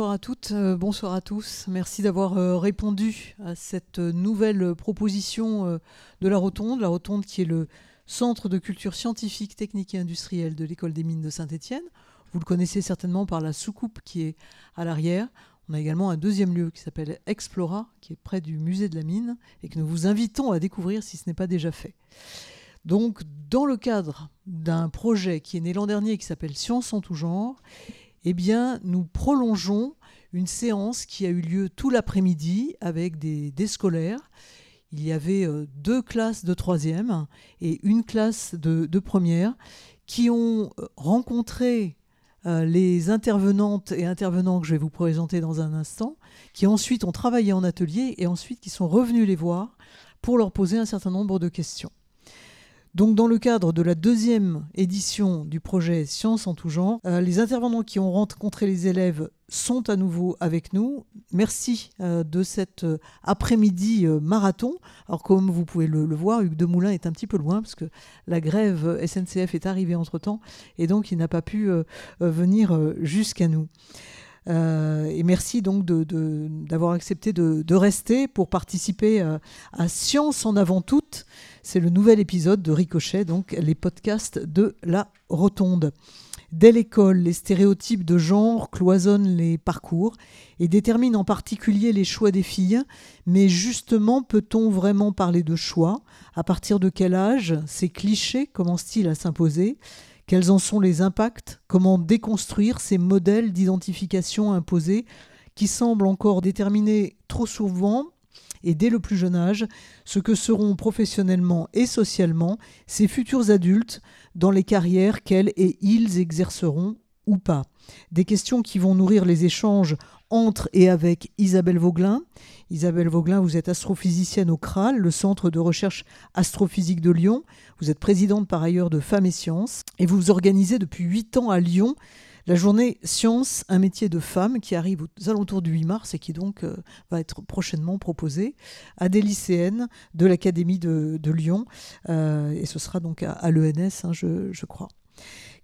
bonsoir à toutes, euh, bonsoir à tous. Merci d'avoir euh, répondu à cette nouvelle proposition euh, de la Rotonde. La Rotonde qui est le centre de culture scientifique, technique et industrielle de l'école des mines de Saint-Étienne. Vous le connaissez certainement par la soucoupe qui est à l'arrière. On a également un deuxième lieu qui s'appelle Explora, qui est près du musée de la mine et que nous vous invitons à découvrir si ce n'est pas déjà fait. Donc, dans le cadre d'un projet qui est né l'an dernier qui s'appelle Science en tout genre, eh bien, nous prolongeons une séance qui a eu lieu tout l'après-midi avec des, scolaires. Il y avait euh, deux classes de troisième et une classe de, de première qui ont euh, rencontré euh, les intervenantes et intervenants que je vais vous présenter dans un instant, qui ensuite ont travaillé en atelier et ensuite qui sont revenus les voir pour leur poser un certain nombre de questions. Donc, dans le cadre de la deuxième édition du projet Science en tout genre, euh, les intervenants qui ont rencontré les élèves sont à nouveau avec nous. Merci euh, de cet euh, après-midi marathon. Alors, comme vous pouvez le, voir, Hugues Demoulin est un petit peu loin parce que la grève SNCF est arrivée entre-temps et donc il n'a pas pu venir jusqu'à nous. Et merci donc d'avoir accepté de, de, rester pour participer à Science en avant toute. C'est le nouvel épisode de Ricochet, donc les podcasts de la Rotonde. Dès l'école, les stéréotypes de genre cloisonnent les parcours et déterminent en particulier les choix des filles. Mais justement, peut-on vraiment parler de choix? À partir de quel âge ces clichés commencent-ils à s'imposer? Quels en sont les impacts? Comment déconstruire ces modèles d'identification imposés qui semblent encore déterminer trop souvent? Et dès le plus jeune âge ce que seront professionnellement et socialement ces futurs adultes dans les carrières qu'elles et ils exerceront ou pas. Des questions qui vont nourrir les échanges entre et avec Isabelle Vauglin. Isabelle Vauglin, vous êtes astrophysicienne au CRAL, le Centre de recherche astrophysique de Lyon. Vous êtes présidente par ailleurs de Femmes et Sciences et vous organisez depuis huit ans à Lyon la journée Science, un métier de femme qui arrive aux alentours du 8 mars et qui donc euh, va être prochainement proposée à des lycéennes de l'Académie de, Lyon. Euh, et ce sera donc à, l'ENS, hein, je, je crois.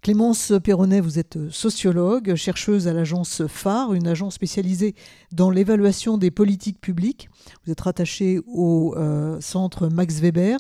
Clémence Perronnet, vous êtes sociologue, chercheuse à l'agence phare, une agence spécialisée dans l'évaluation des politiques publiques. Vous êtes rattachée au euh, centre Max Weber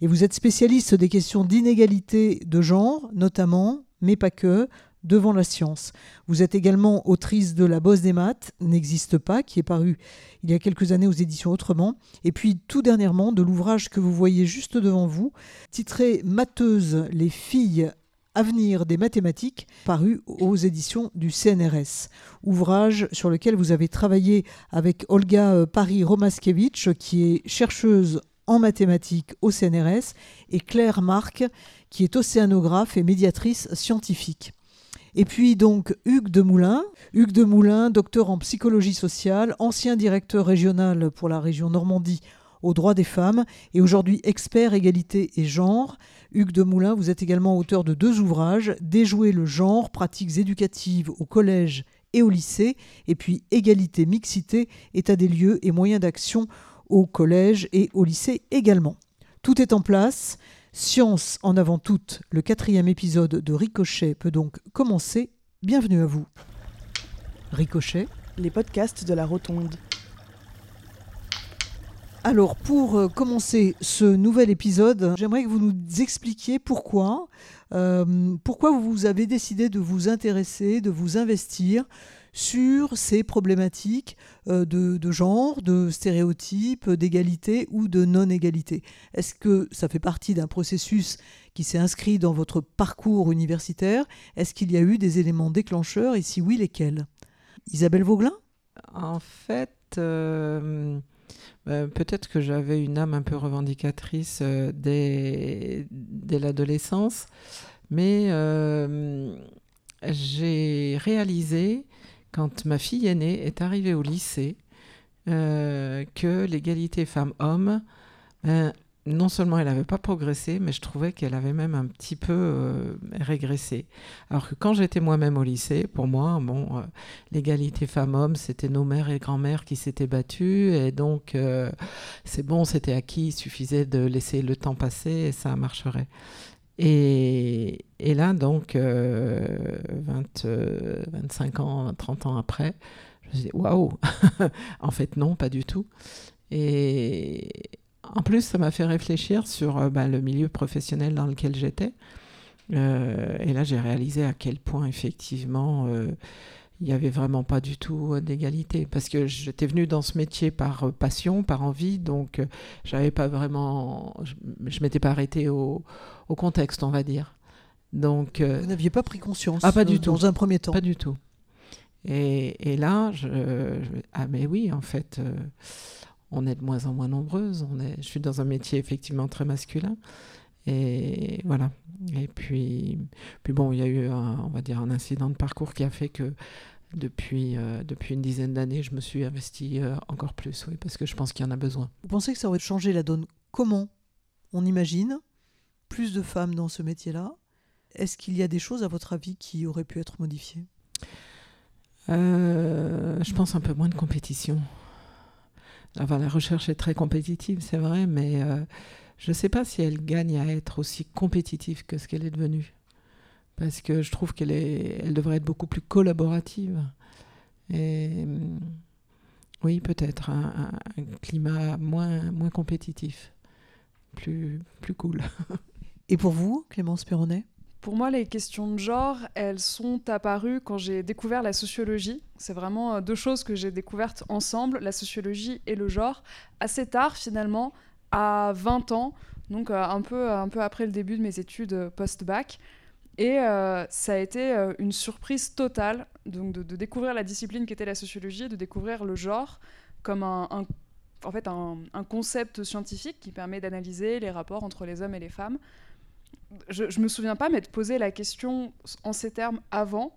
et vous êtes spécialiste des questions d'inégalité de genre, notamment, mais pas que, devant la science. Vous êtes également autrice de La bosse des maths, n'existe pas, qui est paru il y a quelques années aux éditions Autrement, et puis tout dernièrement de l'ouvrage que vous voyez juste devant vous, titré Matheuse, les filles Avenir des mathématiques, paru aux éditions du CNRS. Ouvrage sur lequel vous avez travaillé avec Olga Paris-Romaskevitch, qui est chercheuse en mathématiques au CNRS, et Claire Marc, qui est océanographe et médiatrice scientifique. Et puis donc Hugues Demoulin, Hugues Demoulin, docteur en psychologie sociale, ancien directeur régional pour la région Normandie aux droits des femmes et aujourd'hui expert égalité et genre. Hugues Demoulin, vous êtes également auteur de deux ouvrages, Déjouer le genre, pratiques éducatives au collège et au lycée, et puis Égalité, mixité, état des lieux et moyens d'action au collège et au lycée également. Tout est en place. Science en avant toute, le quatrième épisode de Ricochet peut donc commencer. Bienvenue à vous. Ricochet. Les podcasts de la Rotonde. Alors, pour euh, commencer ce nouvel épisode, j'aimerais que vous nous expliquiez pourquoi, euh, pourquoi vous avez décidé de vous intéresser, de vous investir sur ces problématiques euh, de, genre, de stéréotypes, d'égalité ou de non-égalité. Est-ce que ça fait partie d'un processus qui s'est inscrit dans votre parcours universitaire? Est-ce qu'il y a eu des éléments déclencheurs? Et si oui, lesquels? Isabelle Vauglin? En fait... Euh euh, Peut-être que j'avais une âme un peu revendicatrice dès, l'adolescence, mais j'ai réalisé, quand ma fille aînée est arrivée au lycée, euh, que l'égalité femmes-hommes non seulement elle n'avait pas progressé, mais je trouvais qu'elle avait même un petit peu euh, régressé. Alors que quand j'étais moi-même au lycée, pour moi, euh, l'égalité femmes-hommes, c'était nos mères et grand-mères qui s'étaient battues, et donc euh, c'est bon, c'était acquis, il suffisait de laisser le temps passer et ça marcherait. Et, là, donc, 20, 25 ans, 30 ans après, Je dis waouh En fait, non, pas du tout. Et en plus, ça m'a fait réfléchir sur euh, bah, le milieu professionnel dans lequel j'étais. Euh, et là, j'ai réalisé à quel point, effectivement, euh, il n'y avait vraiment pas du tout d'égalité. Parce que j'étais venue dans ce métier par passion, par envie, donc j'avais pas vraiment. Je, ne m'étais pas arrêtée au, contexte, on va dire. Donc, Vous n'aviez pas pris conscience ah, pas du tout. dans un premier temps Pas du tout. Et, là, je, ah mais oui, en fait, on est de moins en moins nombreuses. On est, je suis dans un métier effectivement très masculin. Et voilà. Et puis, puis bon, il y a eu, un, on va dire, un incident de parcours qui a fait que depuis, euh, depuis une dizaine d'années, je me suis investie euh, encore plus, oui, parce que je pense qu'il y en a besoin. Vous pensez que ça aurait changé la donne? Comment On imagine plus de femmes dans ce métier-là. Est-ce qu'il y a des choses, à votre avis, qui auraient pu être modifiées? Euh, Je pense un peu moins de compétition la recherche est très compétitive, c'est vrai, mais euh, je ne sais pas si elle gagne à être aussi compétitive que ce qu'elle est devenue. Parce que je trouve qu'elle est, elle devrait être beaucoup plus collaborative. Mm, oui, peut-être un, climat moins, moins compétitif, plus, plus cool. Et pour vous, Clémence Perronnet pour moi, les questions de genre, elles sont apparues quand j'ai découvert la sociologie. C'est vraiment euh, deux choses que j'ai découvertes ensemble, la sociologie et le genre, assez tard finalement, à 20 ans, donc euh, un peu, un peu après le début de mes études euh, post-bac. Et ça a été une surprise totale donc de, découvrir la discipline qui était la sociologie, de découvrir le genre comme un, en fait un concept scientifique qui permet d'analyser les rapports entre les hommes et les femmes je, je me souviens pas m'être posé la question en ces termes avant,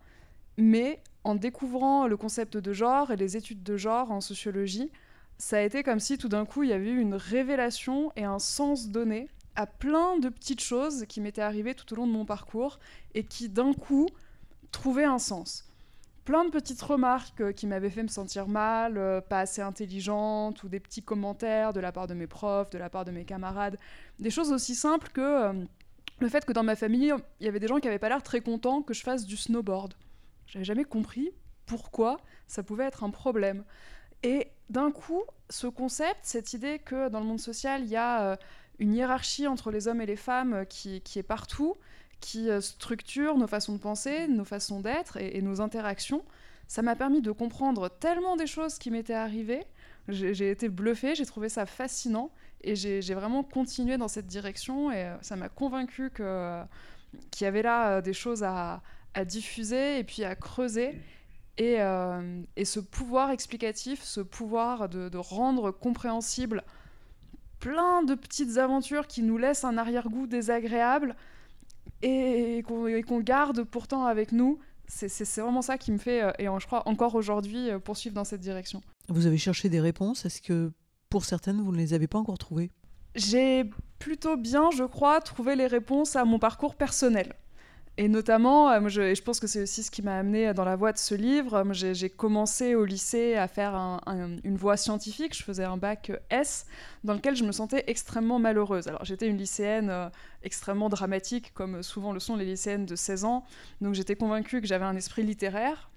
mais en découvrant le concept de genre et les études de genre en sociologie, ça a été comme si tout d'un coup il y avait eu une révélation et un sens donné à plein de petites choses qui m'étaient arrivées tout au long de mon parcours et qui d'un coup trouvaient un sens. Plein de petites remarques euh, qui m'avaient fait me sentir mal, euh, pas assez intelligente, ou des petits commentaires de la part de mes profs, de la part de mes camarades. Des choses aussi simples que euh, le fait que dans ma famille, il y avait des gens qui n'avaient pas l'air très contents que je fasse du snowboard. J'avais jamais compris pourquoi ça pouvait être un problème. Et d'un coup, ce concept, cette idée que dans le monde social, il y a euh, une hiérarchie entre les hommes et les femmes euh, qui, est partout, qui euh, structure nos façons de penser, nos façons d'être et, nos interactions, ça m'a permis de comprendre tellement des choses qui m'étaient arrivées. J'ai été bluffée, j'ai trouvé ça fascinant. Et j'ai vraiment continué dans cette direction et euh, ça m'a convaincu qu'il y avait là euh, des choses à, diffuser et puis à creuser. Et, euh, et, ce pouvoir explicatif, ce pouvoir de, rendre compréhensible plein de petites aventures qui nous laissent un arrière-goût désagréable et, qu'on garde pourtant avec nous, c'est vraiment ça qui me fait, et je crois encore aujourd'hui, poursuivre dans cette direction. Vous avez cherché des réponses? Est-ce que pour certaines, vous ne les avez pas encore trouvées J'ai plutôt bien, je crois, trouvé les réponses à mon parcours personnel. Et notamment, euh, je, je pense que c'est aussi ce qui m'a amené dans la voie de ce livre. J'ai commencé au lycée à faire une voie scientifique. Je faisais un bac S dans lequel je me sentais extrêmement malheureuse. Alors j'étais une lycéenne euh, extrêmement dramatique, comme souvent le sont les lycéennes de 16 ans. Donc j'étais convaincue que j'avais un esprit littéraire.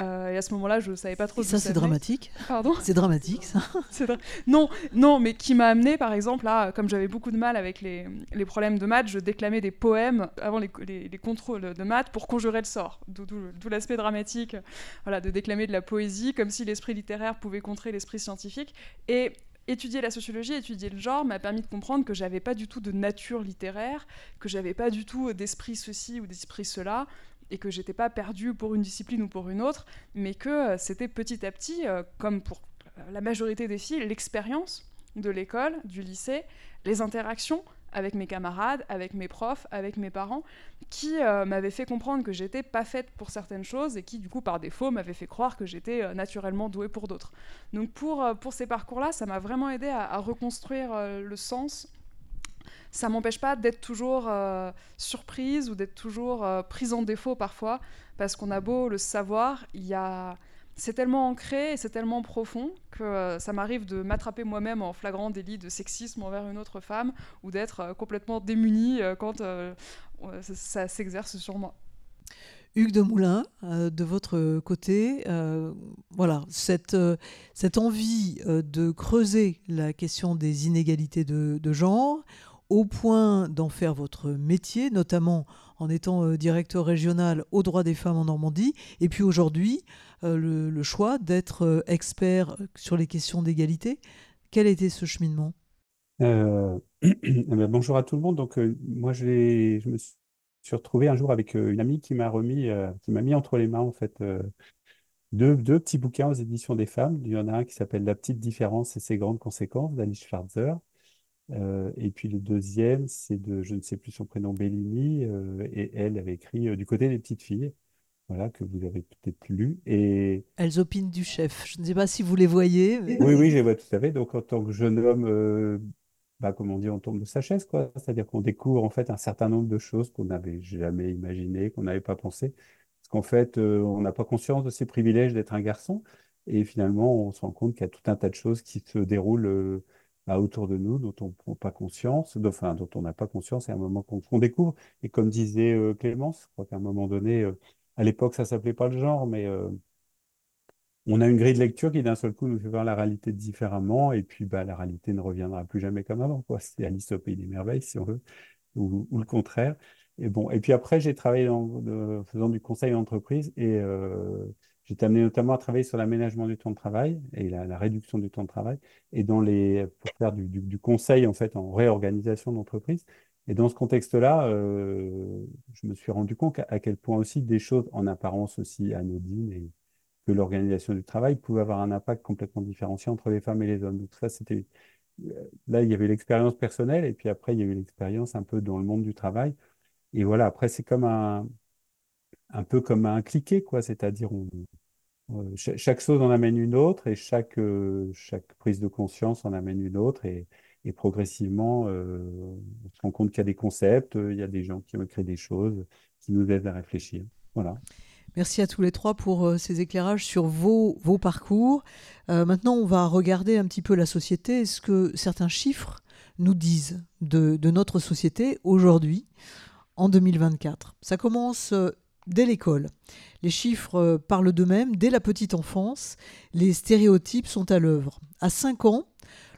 Euh, et à ce moment-là, je ne savais pas trop. ça, c'est dramatique. Pardon C'est dramatique, ça. non, non, mais qui m'a amené, par exemple, là, comme j'avais beaucoup de mal avec les, les, problèmes de maths, je déclamais des poèmes avant les, les, contrôles de maths pour conjurer le sort. D'où l'aspect dramatique, voilà, de déclamer de la poésie, comme si l'esprit littéraire pouvait contrer l'esprit scientifique. Et étudier la sociologie, étudier le genre m'a permis de comprendre que j'avais pas du tout de nature littéraire, que j'avais pas du tout d'esprit ceci ou d'esprit cela, et que j'étais pas perdue pour une discipline ou pour une autre, mais que euh, c'était petit à petit, euh, comme pour la majorité des filles, l'expérience de l'école, du lycée, les interactions avec mes camarades, avec mes profs, avec mes parents, qui euh, m'avaient fait comprendre que j'étais pas faite pour certaines choses et qui, du coup, par défaut, m'avaient fait croire que j'étais naturellement douée pour d'autres. Donc pour, pour ces parcours-là, ça m'a vraiment aidé à reconstruire le sens ça m'empêche pas d'être toujours euh, surprise ou d'être toujours euh, prise en défaut parfois, parce qu'on a beau le savoir, c'est tellement ancré et c'est tellement profond que euh, ça m'arrive de m'attraper moi-même en flagrant délit de sexisme envers une autre femme ou d'être complètement démunie quand ça s'exerce sur moi. Hugues de Moulin, de votre côté, voilà, cette envie de creuser la question des inégalités de, genre, au point d'en faire votre métier, notamment en étant directeur régional aux droits des femmes en Normandie, et puis aujourd'hui, le, choix d'être expert sur les questions d'égalité. Quel était ce cheminement? Eh ben, Bonjour à tout le monde. Donc, moi, je, me suis retrouvé un jour avec euh, une amie qui m'a remis, euh, qui m'a mis entre les mains en fait euh, deux, deux, petits bouquins aux éditions des femmes. Il y en a un qui s'appelle La petite différence et ses grandes conséquences d'Alice Schwarzer. Et puis le deuxième, c'est de, je ne sais plus son prénom, Bellini, et elle avait écrit Du côté des petites filles, voilà, que vous avez peut-être lu. Et... Elles opinent du chef. Je ne sais pas si vous les voyez. Oui, oui, je les vois tout à fait. Donc en tant que jeune homme bah, comme on dit, on tombe de sa chaise, quoi. C'est-à-dire qu'on découvre en fait un certain nombre de choses qu'on n'avait jamais imaginées, qu'on n'avait pas pensé. Parce qu'en fait, euh, on n'a pas conscience de ces privilèges d'être un garçon. Et finalement, on se rend compte qu'il y a tout un tas de choses qui se déroulent euh, bah, autour de nous, dont on prend pas conscience, enfin, dont on n'a pas conscience, et à un moment qu'on découvre. Et comme disait euh, Clémence, je crois qu'à un moment donné, à l'époque, ça s'appelait pas le genre, mais on a une grille de lecture qui d'un seul coup nous fait voir la réalité différemment, et puis bah, la réalité ne reviendra plus jamais comme avant. C'est Alice au pays des merveilles, si on veut, ou, le contraire. Et bon, et puis après, j'ai travaillé en faisant du conseil d'entreprise et été amené notamment à travailler sur l'aménagement du temps de travail et la, réduction du temps de travail, et dans les, pour faire du, conseil en fait en réorganisation d'entreprise. Et dans ce contexte-là, euh, je me suis rendu compte à, à, quel point aussi des choses en apparence aussi anodines et que l'organisation du travail pouvait avoir un impact complètement différencié entre les femmes et les hommes. Donc ça, c'était euh, là, il y avait l'expérience personnelle et puis après, il y a eu l'expérience un peu dans le monde du travail. Et voilà, après, c'est comme un, un peu comme un cliquet, quoi. C'est-à-dire, on, euh, chaque chose en amène une autre et chaque, euh, chaque prise de conscience en amène une autre et, et progressivement, on se rend compte qu'il y a des concepts, il y a des gens qui ont créé des choses qui nous aident à réfléchir. Voilà. Merci à tous les trois pour euh, ces éclairages sur vos, vos parcours. Euh, maintenant, on va regarder un petit peu la société. Est-ce que certains chiffres nous disent de, notre société aujourd'hui, en 2024 Ça commence euh, dès l'école. Les chiffres parlent d'eux-mêmes. Dès la petite enfance, les stéréotypes sont à l'œuvre. À 5 ans,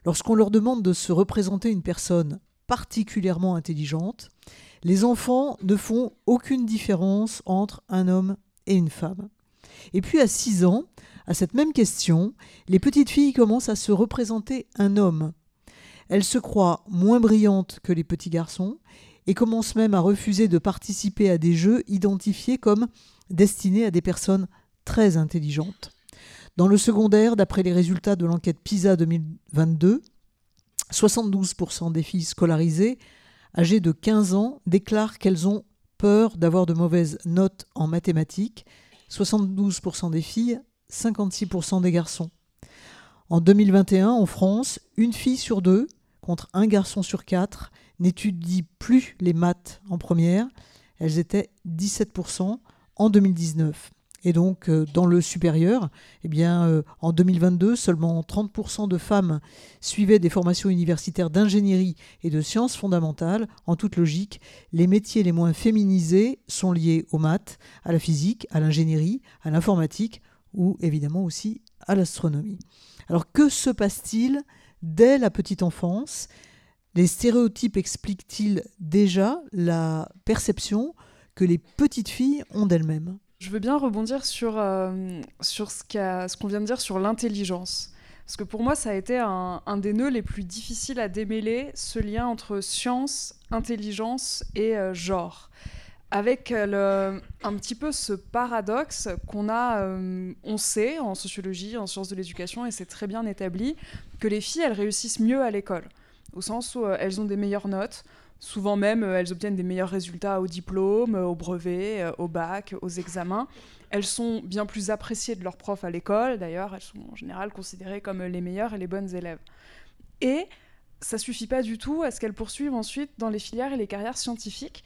lorsqu'on leur demande de se représenter une personne particulièrement intelligente, les enfants ne font aucune différence entre un homme et une femme. Et puis à 6 ans, à cette même question, les petites filles commencent à se représenter un homme. Elles se croient moins brillantes que les petits garçons et commencent même à refuser de participer à des jeux identifiés comme destinés à des personnes très intelligentes. Dans le secondaire, d'après les résultats de l'enquête PISA 2022, 72% des filles scolarisées âgées de 15 ans déclarent qu'elles ont peur d'avoir de mauvaises notes en mathématiques, 72% des filles, 56% des garçons. En 2021, en France, une fille sur deux, contre un garçon sur quatre, n'étudie plus les maths en première. Elles étaient 17% en 2019. Et donc, euh, dans le supérieur, eh bien, euh, en 2022, seulement 30% de femmes suivaient des formations universitaires d'ingénierie et de sciences fondamentales. En toute logique, les métiers les moins féminisés sont liés aux maths, à la physique, à l'ingénierie, à l'informatique ou évidemment aussi à l'astronomie. Alors, que se passe-t-il dès la petite enfance? Les stéréotypes expliquent-ils déjà la perception que les petites filles ont d'elles-mêmes? Je veux bien rebondir sur, euh, sur ce qu'on vient de dire sur l'intelligence. Parce que pour moi, ça a été un, des nœuds les plus difficiles à démêler, ce lien entre science, intelligence et euh, genre. Avec euh, un petit peu ce paradoxe qu'on a, on sait en sociologie, en sciences de l'éducation, et c'est très bien établi, que les filles, elles réussissent mieux à l'école, au sens où elles ont des meilleures notes, Souvent même, euh, elles obtiennent des meilleurs résultats au diplôme, euh, au brevet, euh, au bac, aux examens. Elles sont bien plus appréciées de leurs profs à l'école. D'ailleurs, elles sont en général considérées comme les meilleures et les bonnes élèves. Et ça suffit pas du tout à ce qu'elles poursuivent ensuite dans les filières et les carrières scientifiques.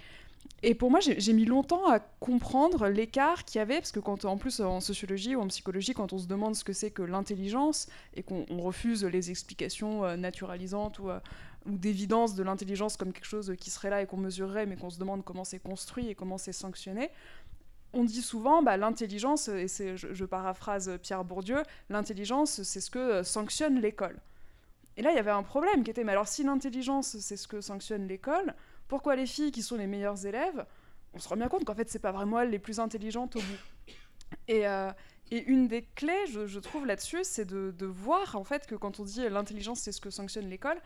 Et pour moi, j'ai mis longtemps à comprendre l'écart qu'il y avait, parce que quand, en plus, en sociologie ou en psychologie, quand on se demande ce que c'est que l'intelligence et qu'on refuse les explications naturalisantes ou ou d'évidence de l'intelligence comme quelque chose qui serait là et qu'on mesurerait, mais qu'on se demande comment c'est construit et comment c'est sanctionné, on dit souvent bah, l'intelligence, et c'est, je, paraphrase Pierre Bourdieu, l'intelligence, c'est ce que sanctionne l'école. Et là, il y avait un problème qui était, mais alors si l'intelligence, c'est ce que sanctionne l'école, pourquoi les filles qui sont les meilleures élèves, on se rend bien compte qu'en fait, c'est pas vraiment elles les plus intelligentes au bout. Et, euh, une des clés, je, trouve là-dessus, c'est de, de, voir en fait que quand on dit l'intelligence, c'est ce que sanctionne l'école,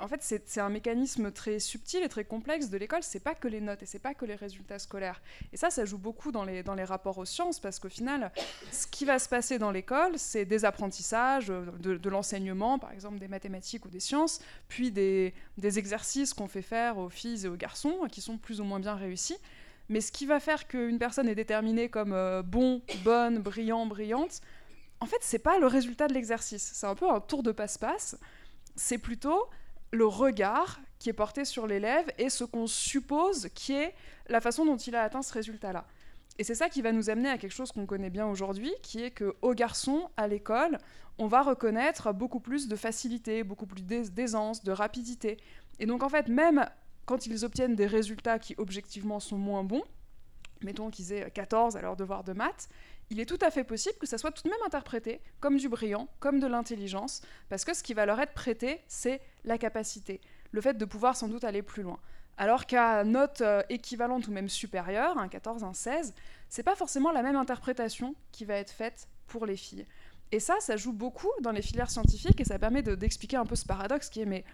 en fait, c'est un mécanisme très subtil et très complexe de l'école. C'est pas que les notes et c'est pas que les résultats scolaires. Et ça, ça joue beaucoup dans les, dans les rapports aux sciences parce qu'au final, ce qui va se passer dans l'école, c'est des apprentissages, de, l'enseignement, par exemple des mathématiques ou des sciences, puis des, des exercices qu'on fait faire aux filles et aux garçons qui sont plus ou moins bien réussis. Mais ce qui va faire qu'une personne est déterminée comme euh, bon, bonne, brillant, brillante, en fait, c'est pas le résultat de l'exercice. C'est un peu un tour de passe-passe. C'est plutôt le regard qui est porté sur l'élève et ce qu'on suppose qui est la façon dont il a atteint ce résultat-là. Et c'est ça qui va nous amener à quelque chose qu'on connaît bien aujourd'hui, qui est que aux garçons, à l'école, on va reconnaître beaucoup plus de facilité, beaucoup plus d'aisance, de rapidité. Et donc en fait, même quand ils obtiennent des résultats qui objectivement sont moins bons, mettons qu'ils aient 14 à leur devoir de maths, il est tout à fait possible que ça soit tout de même interprété comme du brillant, comme de l'intelligence, parce que ce qui va leur être prêté, c'est la capacité, le fait de pouvoir sans doute aller plus loin. Alors qu'à note euh, équivalente ou même supérieure, un 14, un 16, c'est pas forcément la même interprétation qui va être faite pour les filles. Et ça, ça joue beaucoup dans les filières scientifiques et ça permet d'expliquer un peu ce paradoxe qui est mais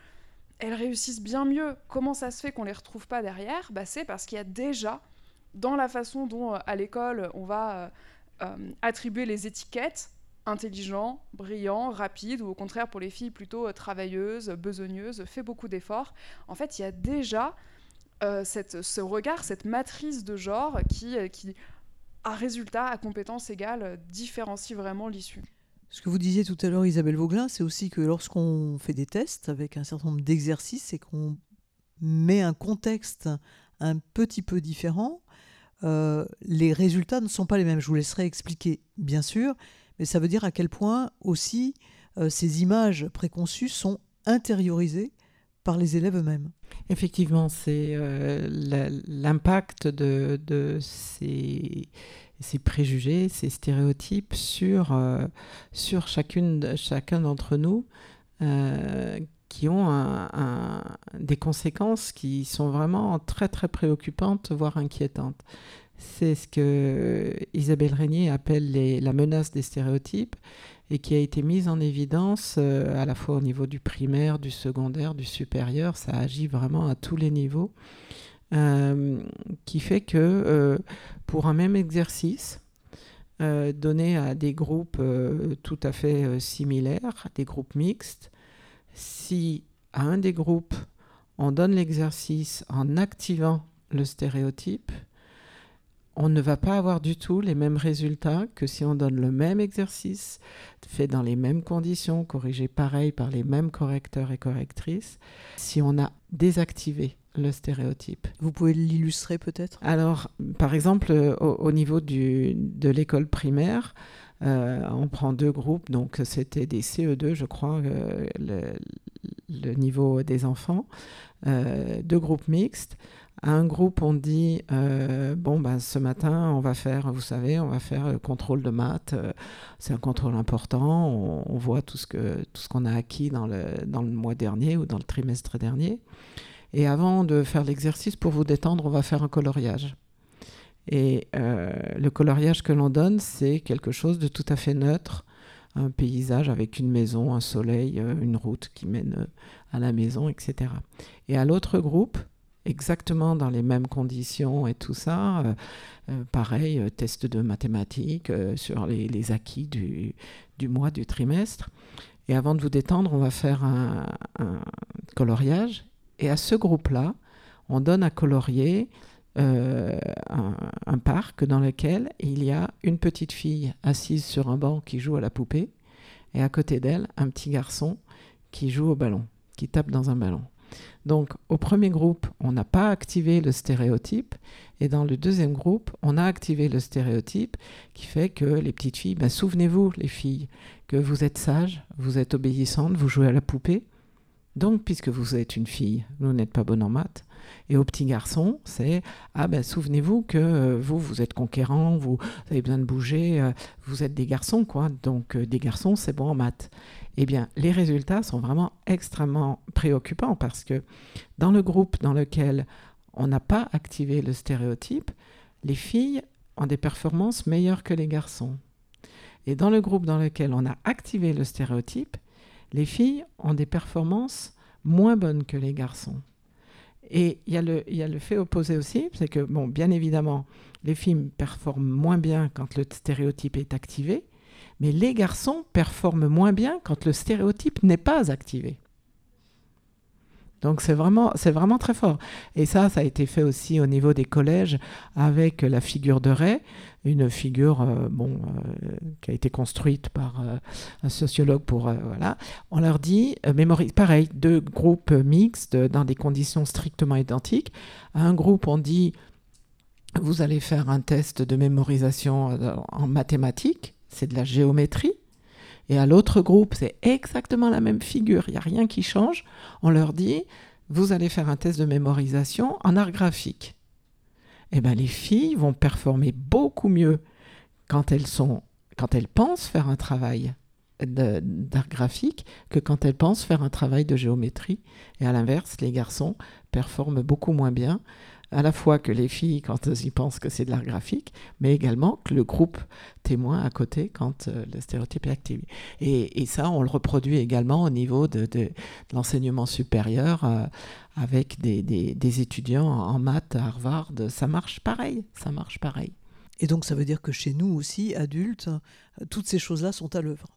elles réussissent bien mieux. Comment ça se fait qu'on les retrouve pas derrière? Bah, C'est parce qu'il y a déjà, dans la façon dont euh, à l'école on va euh, attribuer les étiquettes intelligent, brillant, rapide, ou au contraire pour les filles plutôt euh, travailleuses, besogneuses, fait beaucoup d'efforts. En fait, il y a déjà euh, ce regard, cette matrice de genre qui, qui à résultat, à compétence égale, différencie vraiment l'issue. Ce que vous disiez tout à l'heure, Isabelle Vauglin, c'est aussi que lorsqu'on fait des tests avec un certain nombre d'exercices et qu'on met un contexte un petit peu différent, euh, les résultats ne sont pas les mêmes. Je vous laisserai expliquer, bien sûr, mais ça veut dire à quel point aussi euh, ces images préconçues sont intériorisées par les élèves eux-mêmes. Effectivement, c'est euh, l'impact de, ces, préjugés, ces stéréotypes sur, sur chacune, chacun d'entre nous qui ont des conséquences qui sont vraiment très très préoccupantes, voire inquiétantes. C'est ce que Isabelle Régnier appelle la menace des stéréotypes et qui a été mise en évidence euh, à la fois au niveau du primaire, du secondaire, du supérieur. Ça agit vraiment à tous les niveaux. Euh, qui fait que euh, pour un même exercice, donné à des groupes tout à fait similaires, des groupes mixtes, si à un des groupes, on donne l'exercice en activant le stéréotype, on ne va pas avoir du tout les mêmes résultats que si on donne le même exercice, fait dans les mêmes conditions, corrigé pareil par les mêmes correcteurs et correctrices, si on a désactivé le stéréotype. Vous pouvez l'illustrer peut-être? Alors, par exemple, au, niveau de l'école primaire, euh, on prend deux groupes, donc c'était des CE2, je crois, euh, le, niveau des enfants, euh, deux groupes mixtes. À un groupe, on dit bon, ben, ce matin, on va faire, vous savez, on va faire contrôle de maths. c'est un contrôle important. On, voit tout ce que tout ce qu'on a acquis dans le, dans le mois dernier ou dans le trimestre dernier. Et avant de faire l'exercice, pour vous détendre, on va faire un coloriage. Et euh, le coloriage que l'on donne, c'est quelque chose de tout à fait neutre, un paysage avec une maison, un soleil, euh, une route qui mène euh, à la maison, etc. Et à l'autre groupe, exactement dans les mêmes conditions et tout ça, pareil, test de mathématiques sur les, acquis du, du, mois, du trimestre. Et avant de vous détendre, on va faire un, un coloriage. Et à ce groupe-là, on donne à colorier euh, un, parc dans lequel il y a une petite fille assise sur un banc qui joue à la poupée et à côté d'elle un petit garçon qui joue au ballon, qui tape dans un ballon. Donc au premier groupe, on n'a pas activé le stéréotype et dans le deuxième groupe, on a activé le stéréotype qui fait que les petites filles, ben, souvenez-vous les filles, que vous êtes sages, vous êtes obéissantes, vous jouez à la poupée, Donc, puisque vous êtes une fille, vous n'êtes pas bonne en maths. Et au petit garçon, c'est ah ben souvenez-vous que euh, vous vous êtes conquérant, vous avez besoin de bouger, euh, vous êtes des garçons quoi. Donc euh, des garçons, c'est bon en maths. Eh bien, les résultats sont vraiment extrêmement préoccupants parce que dans le groupe dans lequel on n'a pas activé le stéréotype, les filles ont des performances meilleures que les garçons. Et dans le groupe dans lequel on a activé le stéréotype, les filles ont des performances moins bonnes que les garçons. Et il y, a le, fait opposé aussi, c'est que, bon, bien évidemment, les filles performent moins bien quand le stéréotype est activé, mais les garçons performent moins bien quand le stéréotype n'est pas activé. Donc c'est vraiment, très fort. Et ça, ça a été fait aussi au niveau des collèges avec la figure de Ray, une figure euh, bon, euh, qui a été construite par euh, un sociologue pour voilà. On leur dit mémorise, pareil, deux groupes mixtes dans des conditions strictement identiques. Un groupe, on dit vous allez faire un test de mémorisation en mathématiques, c'est de la géométrie. Et à l'autre groupe, c'est exactement la même figure, il n'y a rien qui change. On leur dit, vous allez faire un test de mémorisation en art graphique. Eh bien, les filles vont performer beaucoup mieux quand elles, quand elles pensent faire un travail d'art graphique que quand elles pensent faire un travail de géométrie. Et à l'inverse, les garçons performent beaucoup moins bien à la fois que les filles quand elles y pensent que c'est de l'art graphique, mais également que le groupe témoin à côté quand euh, le stéréotype est activé. Et, ça, on le reproduit également au niveau de, l'enseignement supérieur euh, avec des, étudiants en maths à Harvard. Ça marche pareil, ça marche pareil. Et donc ça veut dire que chez nous aussi, adultes, toutes ces choses-là sont à l'œuvre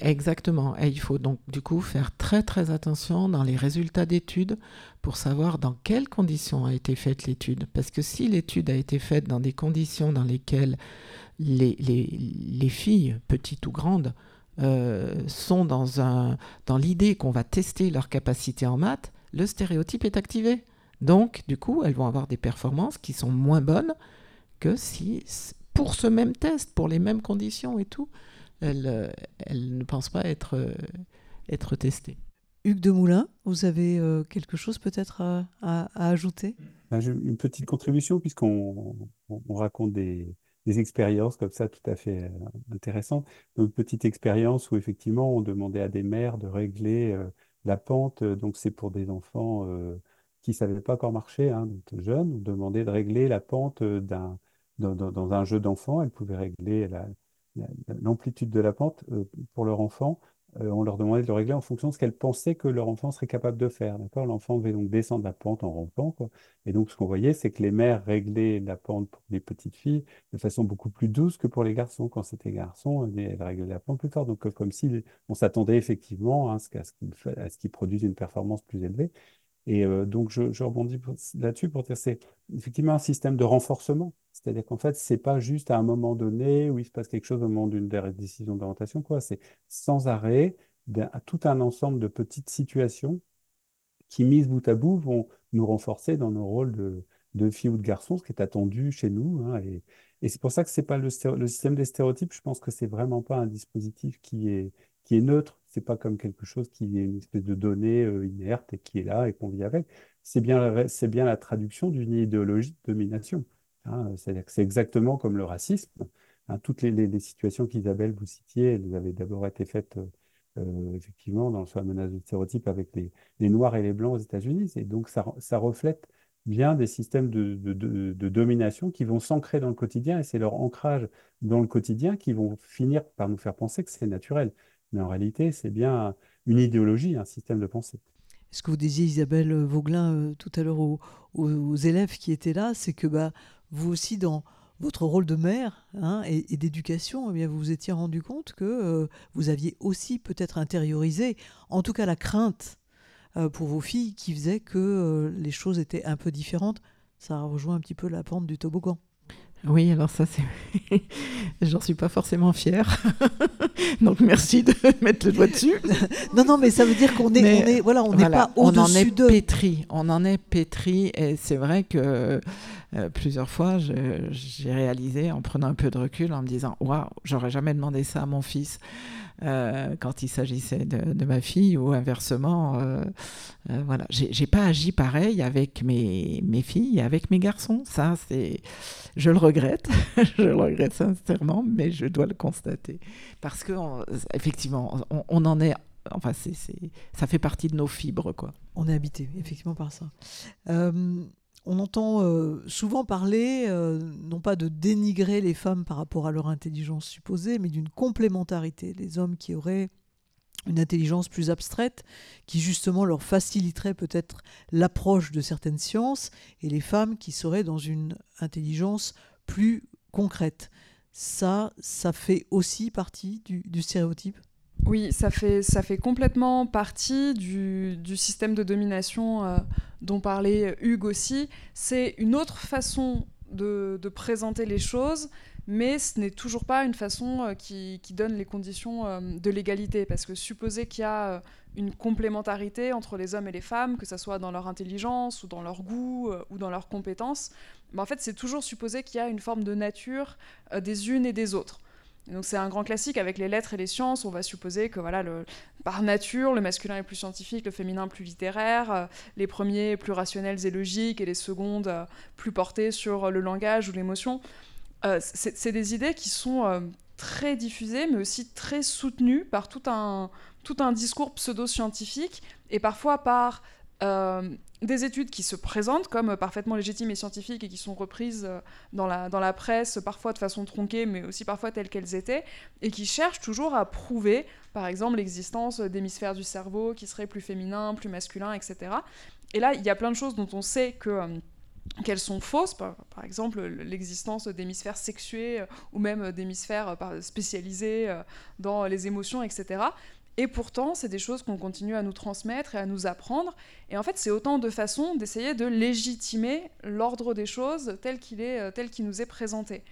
Exactement. Et il faut donc du coup faire très très attention dans les résultats d'études pour savoir dans quelles conditions a été faite l'étude. Parce que si l'étude a été faite dans des conditions dans lesquelles les, les, filles, petites ou grandes, euh, sont dans, dans l'idée qu'on va tester leur capacité en maths, le stéréotype est activé. Donc, du coup, elles vont avoir des performances qui sont moins bonnes que si, pour ce même test, pour les mêmes conditions et tout, elle, euh, elle ne pense pas être, euh, être testée. Hugues de Moulin, vous avez euh, quelque chose peut-être à, ajouter? Ben, Une petite contribution, puisqu'on on, raconte des, des, expériences comme ça tout à fait intéressantes. une petite expérience où effectivement on demandait à des mères de régler la pente, donc c'est pour des enfants qui ne savaient pas encore marcher, hein, donc jeunes, on demandait de régler la pente d'un, dans, dans, un jeu d'enfant, elles pouvaient régler la, l'amplitude de la pente euh, pour leur enfant, euh, on leur demandait de le régler en fonction de ce qu'elles pensaient que leur enfant serait capable de faire. L'enfant devait donc descendre la pente en rampant. Quoi. Et donc, ce qu'on voyait, c'est que les mères réglaient la pente pour les petites filles de façon beaucoup plus douce que pour les garçons. Quand c'était garçon, elles réglaient la pente plus fort. Donc, euh, comme si on s'attendait effectivement hein, à ce qu'ils produisent une performance plus élevée. Et donc, je, rebondis là-dessus pour dire c'est effectivement un système de renforcement. C'est-à-dire qu'en fait, c'est pas juste à un moment donné où il se passe quelque chose au moment d'une décision d'orientation, quoi. C'est sans arrêt tout un ensemble de petites situations qui, mises bout à bout, vont nous renforcer dans nos rôles de, de filles ou de garçons, ce qui est attendu chez nous. Hein, et c'est pour ça que c'est pas le, système des stéréotypes. Je pense que c'est vraiment pas un dispositif qui est, qui est neutre. C'est pas comme quelque chose qui est une espèce de donnée euh, inerte et qui est là et qu'on vit avec. C'est bien, c'est bien la traduction d'une idéologie de domination. Hein, c'est-à-dire que c'est exactement comme le racisme. Hein, toutes les, situations qu'Isabelle vous citiez, elles avaient d'abord été faites euh, euh, effectivement dans le menace de stéréotype avec les, Noirs et les Blancs aux États-Unis. Et donc ça, reflète bien des systèmes de, domination qui vont s'ancrer dans le quotidien et c'est leur ancrage dans le quotidien qui vont finir par nous faire penser que c'est naturel. Mais en réalité, c'est bien une idéologie, un système de pensée. Ce que vous disiez, Isabelle Vauglin, euh, tout à l'heure aux, élèves qui étaient là, c'est que bah, vous aussi, dans votre rôle de mère hein, et, d'éducation, eh vous vous étiez rendu compte que euh, vous aviez aussi peut-être intériorisé, en tout cas la crainte euh, pour vos filles qui faisait que euh, les choses étaient un peu différentes. Ça rejoint un petit peu la pente du toboggan. Oui, alors ça, c'est. J'en suis pas forcément fière. Donc merci de mettre le doigt dessus. non, non, mais ça veut dire qu'on est, voilà, on n'est pas au-dessus de. On en est pétri. On en est pétri. Et c'est vrai que euh, plusieurs fois, j'ai réalisé en prenant un peu de recul, en me disant Waouh, j'aurais jamais demandé ça à mon fils. Euh, quand il s'agissait de, ma fille ou inversement. Euh, euh, voilà, j'ai pas agi pareil avec mes, filles et avec mes garçons. Ça, c'est, je le regrette, je le regrette sincèrement, mais je dois le constater parce que effectivement, on, en est enfin, ça fait partie de nos fibres, quoi. On est habité, effectivement, par ça. Euh, on entend euh, souvent parler, euh, non pas de dénigrer les femmes par rapport à leur intelligence supposée, mais d'une complémentarité. Les hommes qui auraient une intelligence plus abstraite, qui justement leur faciliterait peut-être l'approche de certaines sciences, et les femmes qui seraient dans une intelligence plus concrète. Ça, ça fait aussi partie du stéréotype? Oui, ça fait, ça fait complètement partie du, système de domination euh, dont parlait Hugues aussi. C'est une autre façon de, présenter les choses, mais ce n'est toujours pas une façon euh, qui, donne les conditions euh, de l'égalité. Parce que supposer qu'il y a une complémentarité entre les hommes et les femmes, que ce soit dans leur intelligence ou dans leur goût ou dans leurs compétences, ben, en fait, c'est toujours supposer qu'il y a une forme de nature des unes et des autres donc c'est un grand classique avec les lettres et les sciences. On va supposer que voilà, par nature, le masculin est plus scientifique, le féminin plus littéraire, euh, les premiers plus rationnels et logiques, et les secondes euh, plus portés sur le langage ou l'émotion. Euh, c'est des idées qui sont très diffusées, mais aussi très soutenues par tout un, tout un discours pseudo-scientifique, et parfois par des études qui se présentent comme parfaitement légitimes et scientifiques et qui sont reprises euh, dans la, dans la presse, parfois de façon tronquée, mais aussi parfois telles qu'elles étaient, et qui cherchent toujours à prouver, par exemple, l'existence d'hémisphères du cerveau qui seraient plus féminins, plus masculins, etc. Et là, il y a plein de choses dont on sait que... Euh, qu'elles sont fausses, par, exemple l'existence d'hémisphères sexués euh, ou même d'hémisphères spécialisés dans les émotions, etc. Et pourtant, c'est des choses qu'on continue à nous transmettre et à nous apprendre. Et en fait, c'est autant de façons d'essayer de légitimer l'ordre des choses tel qu'il est, euh, tel qu'il nous est présenté.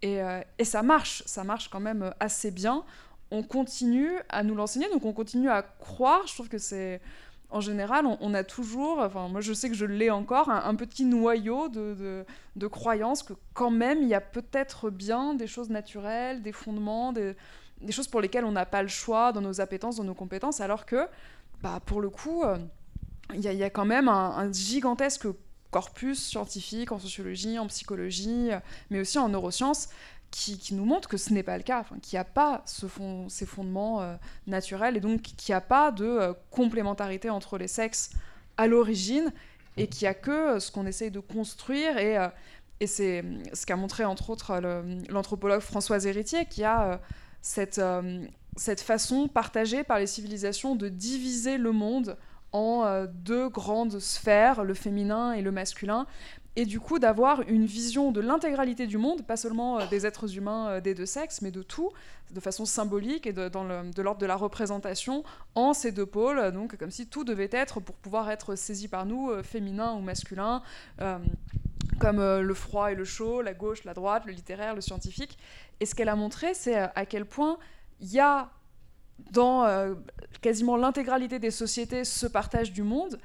Et, euh, et, ça marche, ça marche quand même assez bien. On continue à nous l'enseigner, donc on continue à croire. Je trouve que c'est, en général, on, a toujours, enfin moi je sais que je l'ai encore, un, petit noyau de, de, de croyances que quand même il y a peut-être bien des choses naturelles, des fondements, des, des choses pour lesquelles on n'a pas le choix dans nos appétences, dans nos compétences, alors que, bah, pour le coup, euh, il y, a quand même un, gigantesque corpus scientifique en sociologie, en psychologie, mais aussi en neurosciences, qui, nous montre que ce n'est pas le cas, qu'il n'y a pas ce ces fondements euh, naturels, et donc qu'il n'y a pas de euh, complémentarité entre les sexes à l'origine, et qu'il n'y a que ce qu'on essaye de construire, et c'est ce qu'a montré entre autres l'anthropologue Françoise Héritier, qui a cette, euh, cette façon partagée par les civilisations de diviser le monde en euh, deux grandes sphères, le féminin et le masculin, et du coup d'avoir une vision de l'intégralité du monde, pas seulement euh, des êtres humains des deux sexes, mais de tout, de façon symbolique et de, dans de l'ordre de la représentation en ces deux pôles, donc comme si tout devait être, pour pouvoir être saisi par nous, féminin ou masculin comme le froid et le chaud, la gauche, la droite, le littéraire, le scientifique. Et ce qu'elle a montré, c'est euh, à quel point il y a dans euh, quasiment l'intégralité des sociétés ce partage du monde,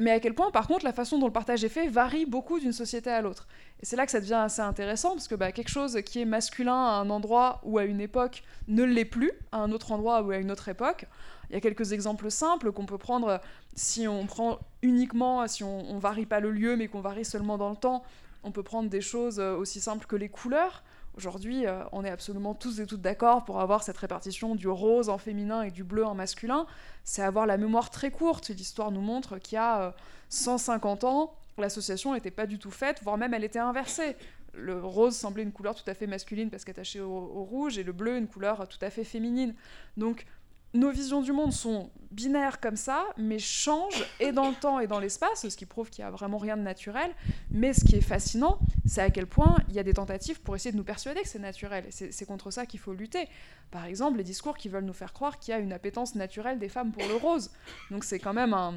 mais à quel point, par contre, la façon dont le partage est fait varie beaucoup d'une société à l'autre. Et c'est là que ça devient assez intéressant, parce que bah, quelque chose qui est masculin à un endroit ou à une époque ne l'est plus à un autre endroit ou à une autre époque. Il y a quelques exemples simples qu'on peut prendre si on prend uniquement, si on, varie pas le lieu, mais qu'on varie seulement dans le temps. On peut prendre des choses euh, aussi simples que les couleurs. Aujourd'hui, euh, on est absolument tous et toutes d'accord pour avoir cette répartition du rose en féminin et du bleu en masculin. C'est avoir la mémoire très courte. L'histoire nous montre qu'il y a 150 euh, ans, l'association n'était pas du tout faite, voire même elle était inversée. Le rose semblait une couleur tout à fait masculine parce qu'attachée au, au rouge, et le bleu une couleur tout à fait féminine. Donc nos visions du monde sont binaires comme ça, mais changent et dans le temps et dans l'espace, ce qui prouve qu'il n'y a vraiment rien de naturel. Mais ce qui est fascinant, c'est à quel point il y a des tentatives pour essayer de nous persuader que c'est naturel. C'est contre ça qu'il faut lutter. Par exemple, les discours qui veulent nous faire croire qu'il y a une appétence naturelle des femmes pour le rose. Donc c'est quand même un,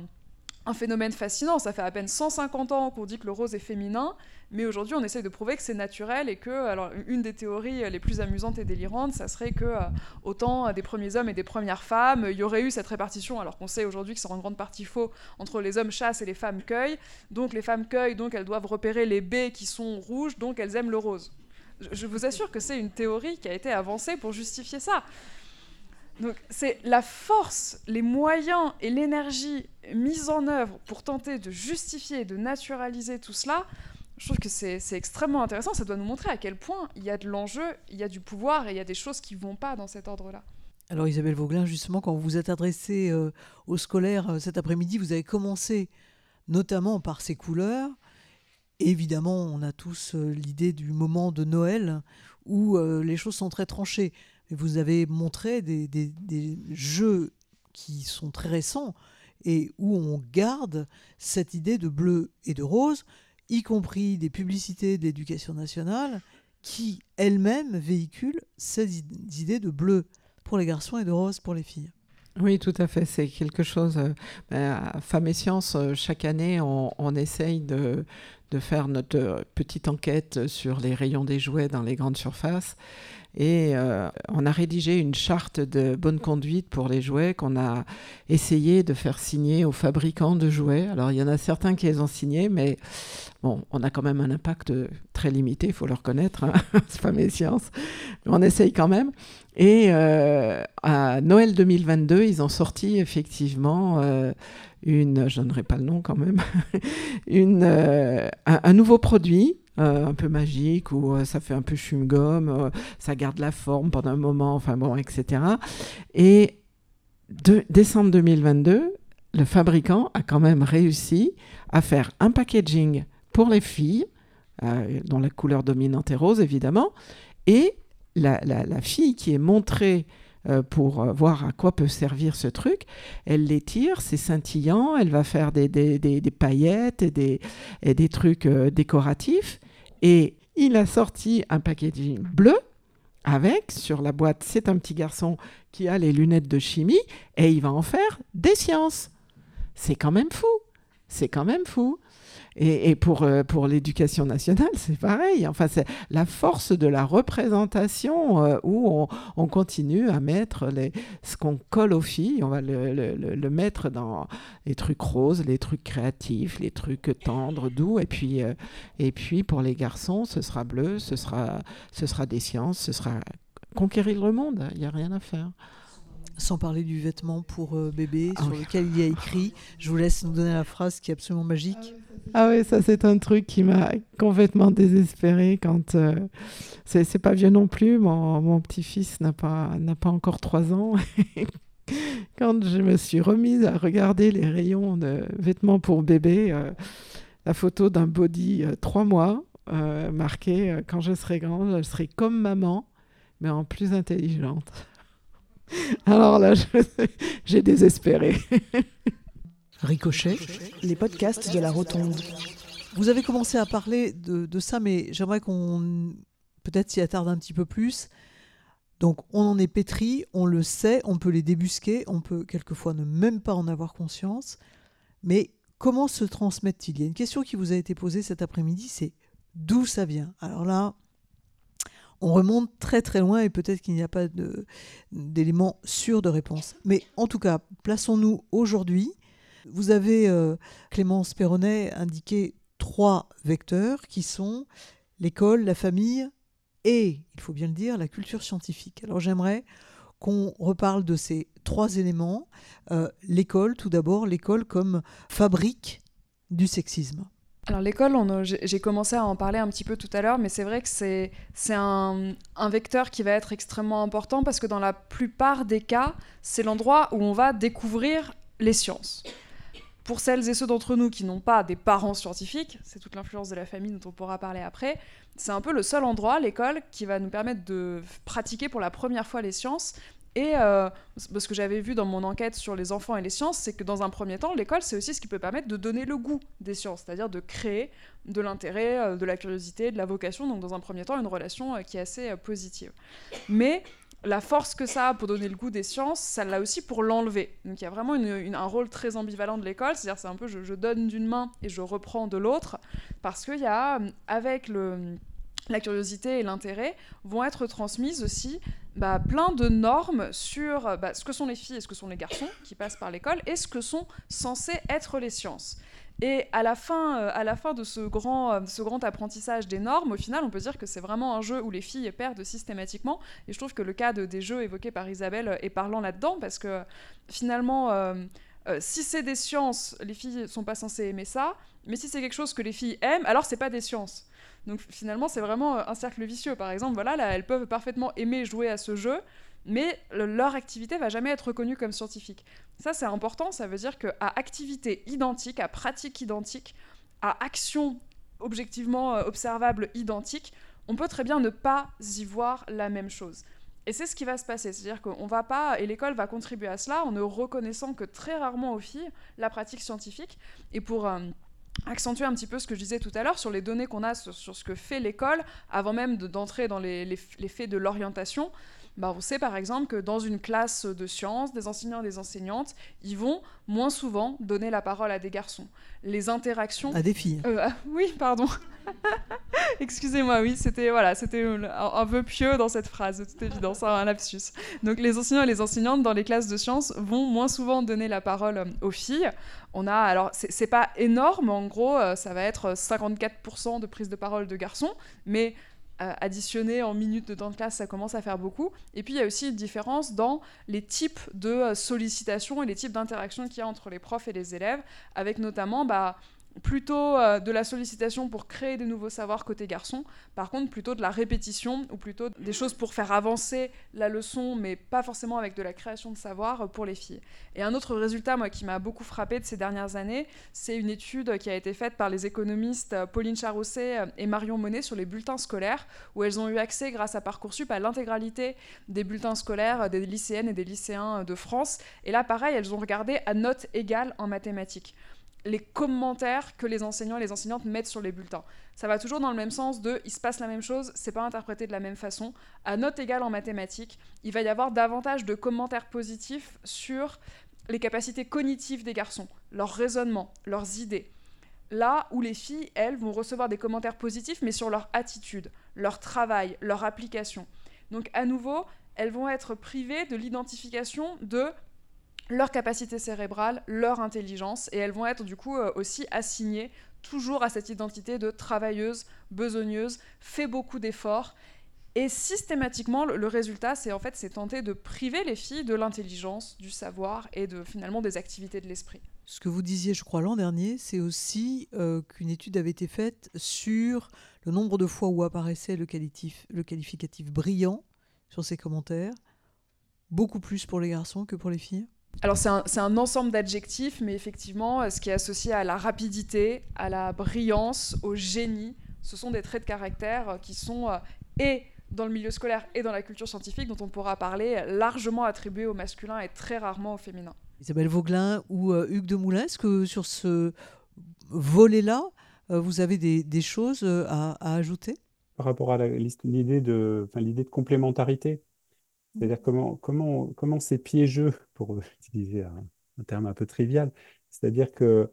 un phénomène fascinant. Ça fait à peine 150 ans qu'on dit que le rose est féminin, mais aujourd'hui on essaye de prouver que c'est naturel et que, alors une des théories les plus amusantes et délirantes, ça serait que euh, autant des premiers hommes et des premières femmes, il y aurait eu cette répartition, alors qu'on sait aujourd'hui que c'est en grande partie faux, entre les hommes chassent et les femmes cueillent. Donc les femmes cueillent, donc elles doivent repérer les baies qui sont rouges, donc elles aiment le rose. Je vous assure que c'est une théorie qui a été avancée pour justifier ça. Donc c'est la force, les moyens et l'énergie mise en œuvre pour tenter de justifier de naturaliser tout cela. Je trouve que c'est extrêmement intéressant. Ça doit nous montrer à quel point il y a de l'enjeu, il y a du pouvoir et il y a des choses qui vont pas dans cet ordre-là. Alors Isabelle Vauglin, justement, quand vous vous êtes adressée euh, aux scolaires euh, cet après-midi, vous avez commencé notamment par ces couleurs. évidemment, on a tous euh, l'idée du moment de Noël où les choses sont très tranchées vous avez montré des, jeux qui sont très récents et où on garde cette idée de bleu et de rose, y compris des publicités d'éducation nationale qui elles-mêmes véhiculent ces idées de bleu pour les garçons et de rose pour les filles. Oui, tout à fait. C'est quelque chose. Euh, ben, Femmes et Sciences, euh, chaque année, on, essaye de, de, faire notre petite enquête sur les rayons des jouets dans les grandes surfaces. Et euh, on a rédigé une charte de bonne conduite pour les jouets qu'on a essayé de faire signer aux fabricants de jouets. Alors il y en a certains qui les ont signés, mais bon, on a quand même un impact très limité, il faut le reconnaître, hein. c'est pas mes sciences. Mais on essaye quand même. Et euh, à Noël 2022, ils ont sorti effectivement euh, une, je donnerai pas le nom quand même, une, un, nouveau produit euh, un peu magique ou euh, ça fait un peu euh, ça garde la forme pendant un moment, enfin bon, etc. Et de décembre 2022, le fabricant a quand même réussi à faire un packaging pour les filles, dont la couleur dominante est rose évidemment, et la, la fille qui est montrée pour voir à quoi peut servir ce truc. Elle les tire, c'est scintillant, elle va faire des, des, des, paillettes et des, et des trucs décoratifs. Et il a sorti un packaging bleu avec, sur la boîte, c'est un petit garçon qui a les lunettes de chimie et il va en faire des sciences. C'est quand même fou. C'est quand même fou. Et, pour, euh, pour l'éducation nationale, c'est pareil. Enfin, c'est la force de la représentation euh, où on, continue à mettre les, ce qu'on colle aux filles, on va le, le, mettre dans les trucs roses, les trucs créatifs, les trucs tendres, doux. Et puis, euh, et puis pour les garçons, ce sera bleu, ce sera, ce sera des sciences, ce sera conquérir le monde. Il n'y a rien à faire. Sans parler du vêtement pour bébé ah sur lequel il y a écrit. Je vous laisse nous donner la phrase qui est absolument magique. Ah oui, ça c'est un truc qui m'a complètement désespéré quand euh, c'est pas vieux non plus. Mon, mon petit-fils n'a pas n'a pas encore trois ans. quand je me suis remise à regarder les rayons de vêtements pour bébé, euh, la photo d'un body euh, trois mois marqué quand je serai grande, je serai comme maman, mais en plus intelligente. Alors là, j'ai désespéré. Ricochet, les podcasts de la Rotonde. Vous avez commencé à parler de, ça, mais j'aimerais qu'on peut-être s'y attarde un petit peu plus. Donc on en est pétri, on le sait, on peut les débusquer, on peut quelquefois ne même pas en avoir conscience. Mais comment se transmettent-ils? Il y a une question qui vous a été posée cet après-midi, c'est d'où ça vient? Alors là, on remonte très très loin et peut-être qu'il n'y a pas d'éléments sûrs de réponse. Mais en tout cas, plaçons-nous aujourd'hui vous avez, euh, Clémence Perronnet, indiqué trois vecteurs qui sont l'école, la famille et, il faut bien le dire, la culture scientifique. Alors j'aimerais qu'on reparle de ces trois éléments. Euh, l'école, tout d'abord, l'école comme fabrique du sexisme. Alors l'école, j'ai commencé à en parler un petit peu tout à l'heure, mais c'est vrai que c'est un, un, vecteur qui va être extrêmement important parce que dans la plupart des cas, c'est l'endroit où on va découvrir les sciences pour celles et ceux d'entre nous qui n'ont pas des parents scientifiques, c'est toute l'influence de la famille dont on pourra parler après, c'est un peu le seul endroit, l'école, qui va nous permettre de pratiquer pour la première fois les sciences. Et euh, ce que j'avais vu dans mon enquête sur les enfants et les sciences, c'est que dans un premier temps, l'école, c'est aussi ce qui peut permettre de donner le goût des sciences, c'est-à-dire de créer de l'intérêt, euh, de la curiosité, de la vocation, donc dans un premier temps, une relation euh, qui est assez positive. Mais la force que ça a pour donner le goût des sciences, ça l'a aussi pour l'enlever. Donc il y a vraiment un rôle très ambivalent de l'école, c'est-à-dire c'est un peu je, donne d'une main et je reprends de l'autre, parce qu'il y a, avec le, la curiosité et l'intérêt, vont être transmises aussi bah, plein de normes sur bah, ce que sont les filles et ce que sont les garçons qui passent par l'école et ce que sont censés être les sciences. Et à la fin, euh, à la fin de ce grand, euh, ce grand apprentissage des normes, au final, on peut dire que c'est vraiment un jeu où les filles perdent systématiquement. Et je trouve que le cas des jeux évoqués par Isabelle est parlant là-dedans, parce que finalement, euh, si c'est des sciences, les filles sont pas censées aimer ça. Mais si c'est quelque chose que les filles aiment, alors c'est pas des sciences. Donc finalement, c'est vraiment un cercle vicieux. Par exemple, voilà, là, elles peuvent parfaitement aimer jouer à ce jeu, mais leur activité va jamais être reconnue comme scientifique. Ça, c'est important, ça veut dire qu'à activité identique, à pratique identique, à action objectivement euh, observable identique, on peut très bien ne pas y voir la même chose. Et c'est ce qui va se passer, c'est-à-dire qu'on va pas, et l'école va contribuer à cela en ne reconnaissant que très rarement aux filles la pratique scientifique. Et pour euh, accentuer un petit peu ce que je disais tout à l'heure sur les données qu'on a sur, ce que fait l'école, avant même d'entrer dans les, faits de l'orientation, bah, on sait par exemple que dans une classe de sciences, des enseignants et des enseignantes, ils vont moins souvent donner la parole à des garçons. Les interactions... À des filles. Euh, ah, oui, pardon. Excusez-moi, oui, c'était voilà, c'était un, peu pieux dans cette phrase, de toute évidence, hein, un lapsus. Donc les enseignants et les enseignantes dans les classes de sciences vont moins souvent donner la parole euh, aux filles. On a, alors c'est pas énorme, en gros, euh, ça va être 54% de prise de parole de garçons, mais additionné en minutes de temps de classe, ça commence à faire beaucoup. Et puis il y a aussi une différence dans les types de euh, sollicitations et les types d'interactions qu'il y a entre les profs et les élèves, avec notamment bah, plutôt euh, de la sollicitation pour créer des nouveaux savoirs côté garçon, par contre plutôt de la répétition ou plutôt des choses pour faire avancer la leçon, mais pas forcément avec de la création de savoir pour les filles. Et un autre résultat, moi, qui m'a beaucoup frappé de ces dernières années, c'est une étude qui a été faite par les économistes Pauline Charousset et Marion Monet sur les bulletins scolaires, où elles ont eu accès, grâce à Parcoursup, à l'intégralité des bulletins scolaires des lycéennes et des lycéens de France. Et là, pareil, elles ont regardé à note égale en mathématiques les commentaires que les enseignants et les enseignantes mettent sur les bulletins. Ça va toujours dans le même sens de il se passe la même chose, c'est pas interprété de la même façon. À note égale en mathématiques, il va y avoir davantage de commentaires positifs sur les capacités cognitives des garçons, leur raisonnement, leurs idées. Là où les filles, elles, vont recevoir des commentaires positifs, mais sur leur attitude, leur travail, leur application. Donc à nouveau, elles vont être privées de l'identification de leur capacité cérébrale, leur intelligence, et elles vont être du coup euh, aussi assignées toujours à cette identité de travailleuse, besogneuse, fait beaucoup d'efforts. Et systématiquement, le, résultat, c'est en fait, c'est tenter de priver les filles de l'intelligence, du savoir et de finalement des activités de l'esprit. Ce que vous disiez, je crois, l'an dernier, c'est aussi euh, qu'une étude avait été faite sur le nombre de fois où apparaissait le, le qualificatif brillant sur ces commentaires, beaucoup plus pour les garçons que pour les filles. Alors c'est un, ensemble d'adjectifs, mais effectivement, ce qui est associé à la rapidité, à la brillance, au génie, ce sont des traits de caractère qui sont euh, et dans le milieu scolaire et dans la culture scientifique, dont on pourra parler, largement attribués au masculin et très rarement au féminin. Isabelle Vauglin ou euh, Hugues de Moulin, est-ce que sur ce volet-là, euh, vous avez des, choses à, ajouter? Par rapport à l'idée de, de complémentarité, c'est-à-dire comment, comment, comment c'est piégeux, pour utiliser un, terme un peu trivial, c'est-à-dire que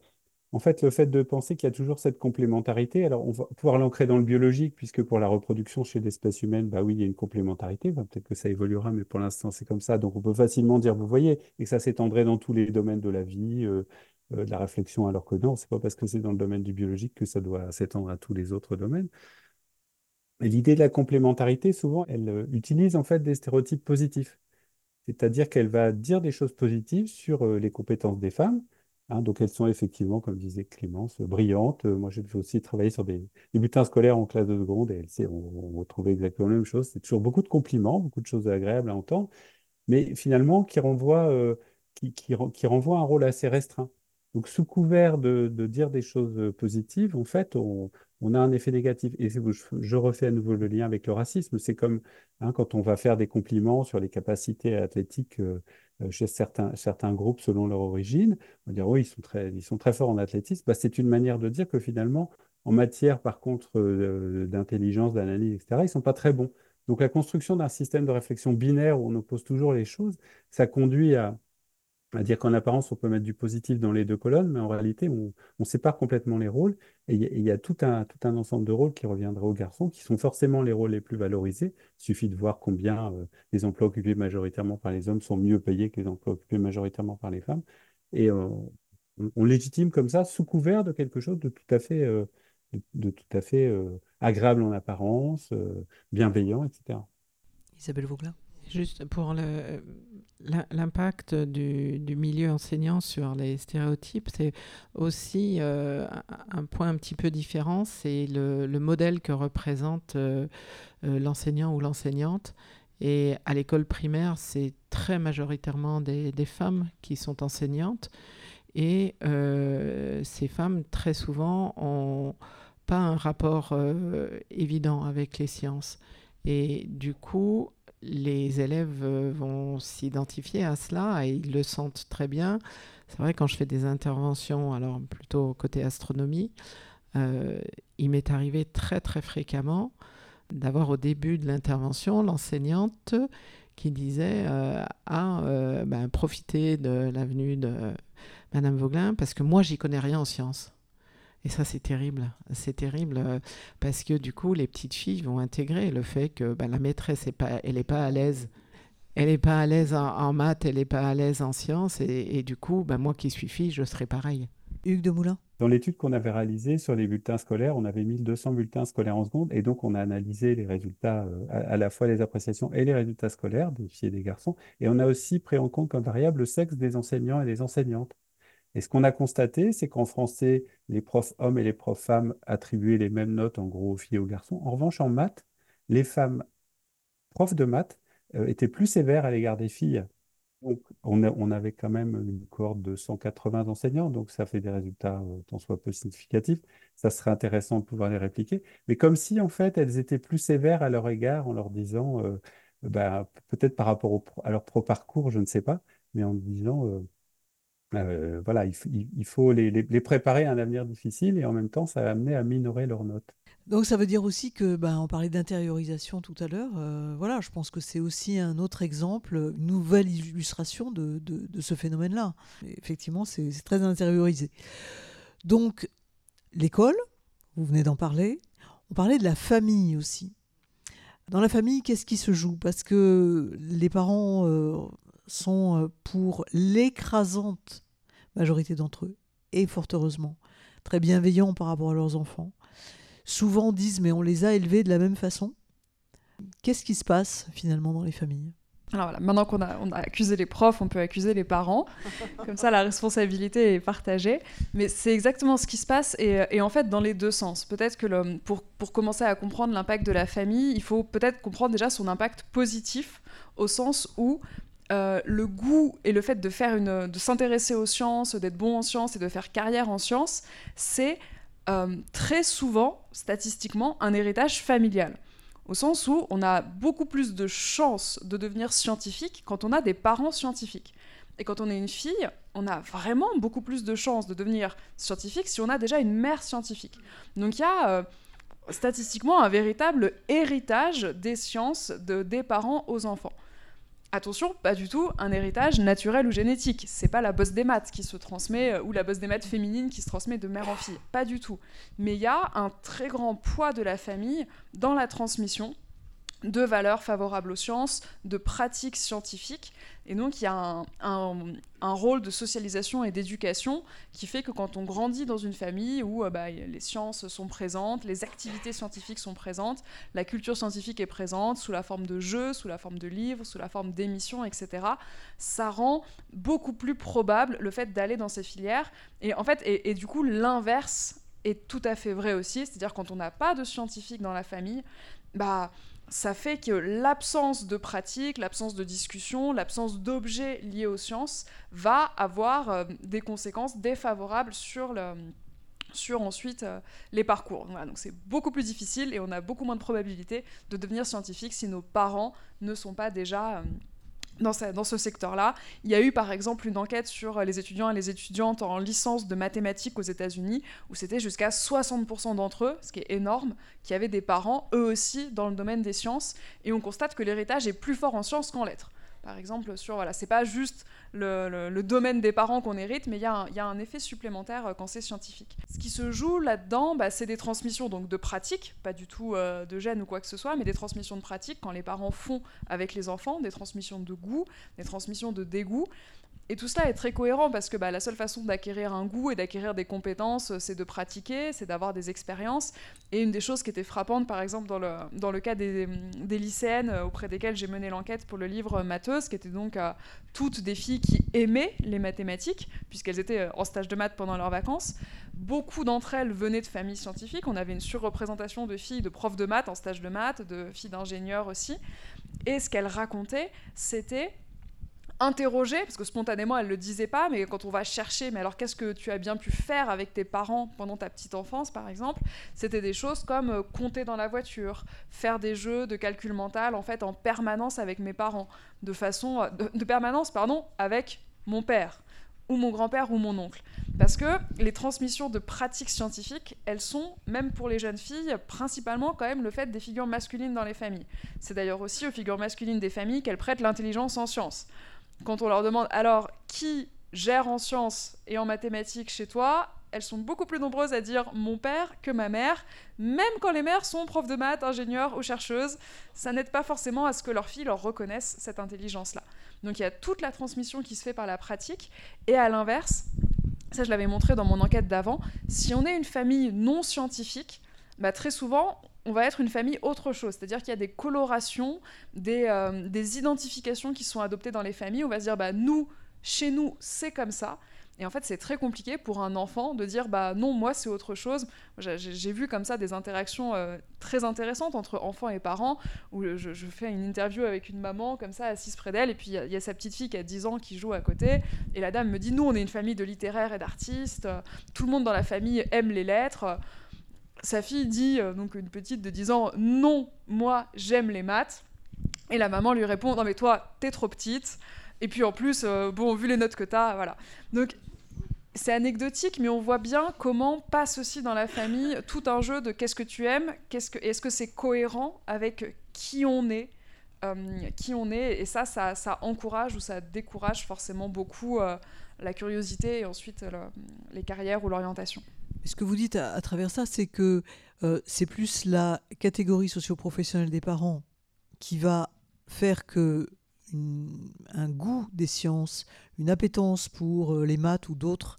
en fait, le fait de penser qu'il y a toujours cette complémentarité, alors on va pouvoir l'ancrer dans le biologique, puisque pour la reproduction chez l'espèce humaine, bah oui, il y a une complémentarité, peut-être que ça évoluera, mais pour l'instant, c'est comme ça. Donc on peut facilement dire, vous voyez, et que ça s'étendrait dans tous les domaines de la vie, euh, euh, de la réflexion, alors que non, c'est pas parce que c'est dans le domaine du biologique que ça doit s'étendre à tous les autres domaines. L'idée de la complémentarité, souvent, elle euh, utilise en fait des stéréotypes positifs. C'est-à-dire qu'elle va dire des choses positives sur euh, les compétences des femmes. Hein. donc elles sont effectivement, comme disait Clémence, brillantes. Euh, moi, j'ai aussi travaillé sur des, bulletins scolaires en classe de seconde et on, on retrouvait exactement la même chose. C'est toujours beaucoup de compliments, beaucoup de choses agréables à entendre, mais finalement qui renvoient, qui, qui, qui un rôle assez restreint. Donc, sous couvert de, de, dire des choses positives, en fait, on, on a un effet négatif. Et je refais à nouveau le lien avec le racisme. C'est comme hein, quand on va faire des compliments sur les capacités athlétiques euh, euh, chez certains, certains groupes selon leur origine. On va dire oui, ils sont très, ils sont très forts en athlétisme. Bah, c'est une manière de dire que finalement, en matière, par contre, euh, d'intelligence, d'analyse, etc., ils ne sont pas très bons. Donc la construction d'un système de réflexion binaire où on oppose toujours les choses, ça conduit à, à dire qu'en apparence, on peut mettre du positif dans les deux colonnes, mais en réalité, on, sépare complètement les rôles. Et il y, a tout un, ensemble de rôles qui reviendraient aux garçons, qui sont forcément les rôles les plus valorisés. Il suffit de voir combien euh, les emplois occupés majoritairement par les hommes sont mieux payés que les emplois occupés majoritairement par les femmes. Et euh, on, légitime comme ça, sous couvert de quelque chose de tout à fait, euh, agréable en apparence, bienveillant, etc. Isabelle Vauglin Juste pour l'impact du, milieu enseignant sur les stéréotypes, c'est aussi euh, un point un petit peu différent, c'est le, le, modèle que représente euh, euh, l'enseignant ou l'enseignante. Et à l'école primaire, c'est très majoritairement des, des, femmes qui sont enseignantes. Et ces femmes, très souvent, n'ont pas un rapport évident avec les sciences. Et du coup, les élèves euh, vont s'identifier à cela et ils le sentent très bien. C'est vrai, quand je fais des interventions, alors plutôt côté astronomie, euh, il m'est arrivé très très fréquemment d'avoir au début de l'intervention l'enseignante qui disait euh, Ah, ben, profitez de l'avenue de Madame Vauglin parce que moi, j'y connais rien en sciences. Et ça, c'est terrible. C'est terrible euh, parce que du coup, les petites filles vont intégrer le fait que bah, la maîtresse, est pas, elle n'est pas à l'aise. Elle n'est pas à l'aise en, maths, elle n'est pas à l'aise en sciences. Et, du coup, bah, moi qui suis fille, je serais pareil. Hugues de Moulin Dans l'étude qu'on avait réalisée sur les bulletins scolaires, on avait 1200 bulletins scolaires en seconde. Et donc, on a analysé les résultats, euh, à, la fois les appréciations et les résultats scolaires des filles et des garçons. Et on a aussi pris en compte comme variable le sexe des enseignants et des enseignantes. Et ce qu'on a constaté, c'est qu'en français, les profs hommes et les profs femmes attribuaient les mêmes notes, en gros, aux filles et aux garçons. En revanche, en maths, les femmes profs de maths euh, étaient plus sévères à l'égard des filles. Donc, on, avait quand même une cohorte de 180 enseignants, donc ça fait des résultats euh, tant soit peu significatifs. Ça serait intéressant de pouvoir les répliquer. Mais comme si, en fait, elles étaient plus sévères à leur égard en leur disant, euh, bah, peut-être par rapport à leur pro parcours, je ne sais pas, mais en disant euh, voilà, il, faut les, préparer à un avenir difficile et en même temps, ça va amener à minorer leurs notes. Donc ça veut dire aussi que, ben, on parlait d'intériorisation tout à l'heure, euh, voilà, je pense que c'est aussi un autre exemple, une nouvelle illustration de, ce phénomène-là. Effectivement, c'est très intériorisé. Donc, l'école, vous venez d'en parler, on parlait de la famille aussi. Dans la famille, qu'est-ce qui se joue? Parce que les parents euh, sont euh, pour l'écrasante majorité d'entre eux, et fort heureusement, très bienveillants par rapport à leurs enfants. Souvent disent mais on les a élevés de la même façon. Qu'est-ce qui se passe finalement dans les familles? Alors voilà, maintenant qu'on a, on a accusé les profs, on peut accuser les parents. Comme ça, la responsabilité est partagée. Mais c'est exactement ce qui se passe, et, et, en fait, dans les deux sens. Peut-être que le, pour, pour commencer à comprendre l'impact de la famille, il faut peut-être comprendre déjà son impact positif, au sens où euh, le goût et le fait de faire une, de s'intéresser aux sciences, d'être bon en sciences et de faire carrière en sciences, c'est euh, très souvent, statistiquement, un héritage familial. Au sens où on a beaucoup plus de chances de devenir scientifique quand on a des parents scientifiques. Et quand on est une fille, on a vraiment beaucoup plus de chances de devenir scientifique si on a déjà une mère scientifique. Donc il y a euh, statistiquement un véritable héritage des sciences de, des parents aux enfants. Attention, pas du tout un héritage naturel ou génétique. C'est pas la bosse des maths qui se transmet euh, ou la bosse des maths féminine qui se transmet de mère en fille. Pas du tout. Mais il y a un très grand poids de la famille dans la transmission de valeurs favorables aux sciences, de pratiques scientifiques. Et donc il y a un, rôle de socialisation et d'éducation qui fait que quand on grandit dans une famille où euh, bah, les sciences sont présentes, les activités scientifiques sont présentes, la culture scientifique est présente sous la forme de jeux, sous la forme de livres, sous la forme d'émissions, etc., ça rend beaucoup plus probable le fait d'aller dans ces filières. Et en fait, et, du coup, l'inverse est tout à fait vrai aussi, c'est-à-dire quand on n'a pas de scientifiques dans la famille, bah ça fait que l'absence de pratique, l'absence de discussion, l'absence d'objets liés aux sciences va avoir euh, des conséquences défavorables sur, le, sur ensuite euh, les parcours. donc c'est beaucoup plus difficile et on a beaucoup moins de probabilité de devenir scientifique si nos parents ne sont pas déjà euh, dans, dans, ce secteur-là. Il y a eu par exemple une enquête sur les étudiants et les étudiantes en licence de mathématiques aux États-Unis, où c'était jusqu'à 60% d'entre eux, ce qui est énorme, qui avaient des parents, eux aussi, dans le domaine des sciences. Et on constate que l'héritage est plus fort en sciences qu'en lettres par exemple, sur voilà, c'est pas juste le, domaine des parents qu'on hérite, mais il y, a un effet supplémentaire euh, quand c'est scientifique. Ce qui se joue là-dedans, bah, c'est des transmissions donc de pratiques, pas du tout euh, de gènes ou quoi que ce soit, mais des transmissions de pratiques quand les parents font avec les enfants, des transmissions de goût, des transmissions de dégoût. Et tout cela est très cohérent parce que bah, la seule façon d'acquérir un goût et d'acquérir des compétences, c'est de pratiquer, c'est d'avoir des expériences. Et une des choses qui était frappante, par exemple, dans le, dans le cas des, des lycéennes euh, auprès desquelles j'ai mené l'enquête pour le livre Matheuse, qui étaient donc euh, toutes des filles qui aimaient les mathématiques, puisqu'elles étaient euh, en stage de maths pendant leurs vacances. Beaucoup d'entre elles venaient de familles scientifiques. On avait une surreprésentation de filles de profs de maths en stage de maths, de filles d'ingénieurs aussi. Et ce qu'elles racontaient, c'était interroger, parce que spontanément elle le disait pas, mais quand on va chercher, mais alors qu'est-ce que tu as bien pu faire avec tes parents pendant ta petite enfance, par exemple, c'était des choses comme euh, compter dans la voiture, faire des jeux de calcul mental en fait en permanence avec mes parents, de façon euh, de, permanence pardon avec mon père ou mon grand-père ou mon oncle. Parce que les transmissions de pratiques scientifiques, elles sont, même pour les jeunes filles, principalement quand même le fait des figures masculines dans les familles. C'est d'ailleurs aussi aux figures masculines des familles qu'elles prêtent l'intelligence en sciences quand on leur demande alors qui gère en sciences et en mathématiques chez toi, elles sont beaucoup plus nombreuses à dire mon père que ma mère, même quand les mères sont profs de maths, ingénieurs ou chercheuses. Ça n'aide pas forcément à ce que leurs filles leur reconnaissent cette intelligence-là. Donc il y a toute la transmission qui se fait par la pratique. Et à l'inverse, ça je l'avais montré dans mon enquête d'avant, si on est une famille non scientifique, bah, très souvent, on va être une famille autre chose. C'est-à-dire qu'il y a des colorations, euh, des, identifications qui sont adoptées dans les familles. On va se dire, bah, nous, chez nous, c'est comme ça. Et en fait, c'est très compliqué pour un enfant de dire, bah non, moi, c'est autre chose. J'ai vu comme ça des interactions euh, très intéressantes entre enfants et parents, où je, fais une interview avec une maman, comme ça, assise près d'elle, et puis il y, a sa petite fille qui a 10 ans qui joue à côté, et la dame me dit, nous, on est une famille de littéraires et d'artistes, tout le monde dans la famille aime les lettres sa fille dit, euh, donc une petite de 10 ans, non, moi j'aime les maths. Et la maman lui répond, non mais toi, t'es trop petite. Et puis en plus, euh, bon, vu les notes que t'as, voilà. Donc c'est anecdotique, mais on voit bien comment passe aussi dans la famille tout un jeu de qu'est-ce que tu aimes, qu'est-ce que, est-ce que c'est cohérent avec qui on est, euh, qui on est, et ça, ça, ça, encourage ou ça décourage forcément beaucoup la curiosité et ensuite les carrières ou l'orientation. Ce que vous dites à, travers ça, c'est que euh, c'est plus la catégorie socio-professionnelle des parents qui va faire que un goût des sciences, une appétence pour euh, les maths ou d'autres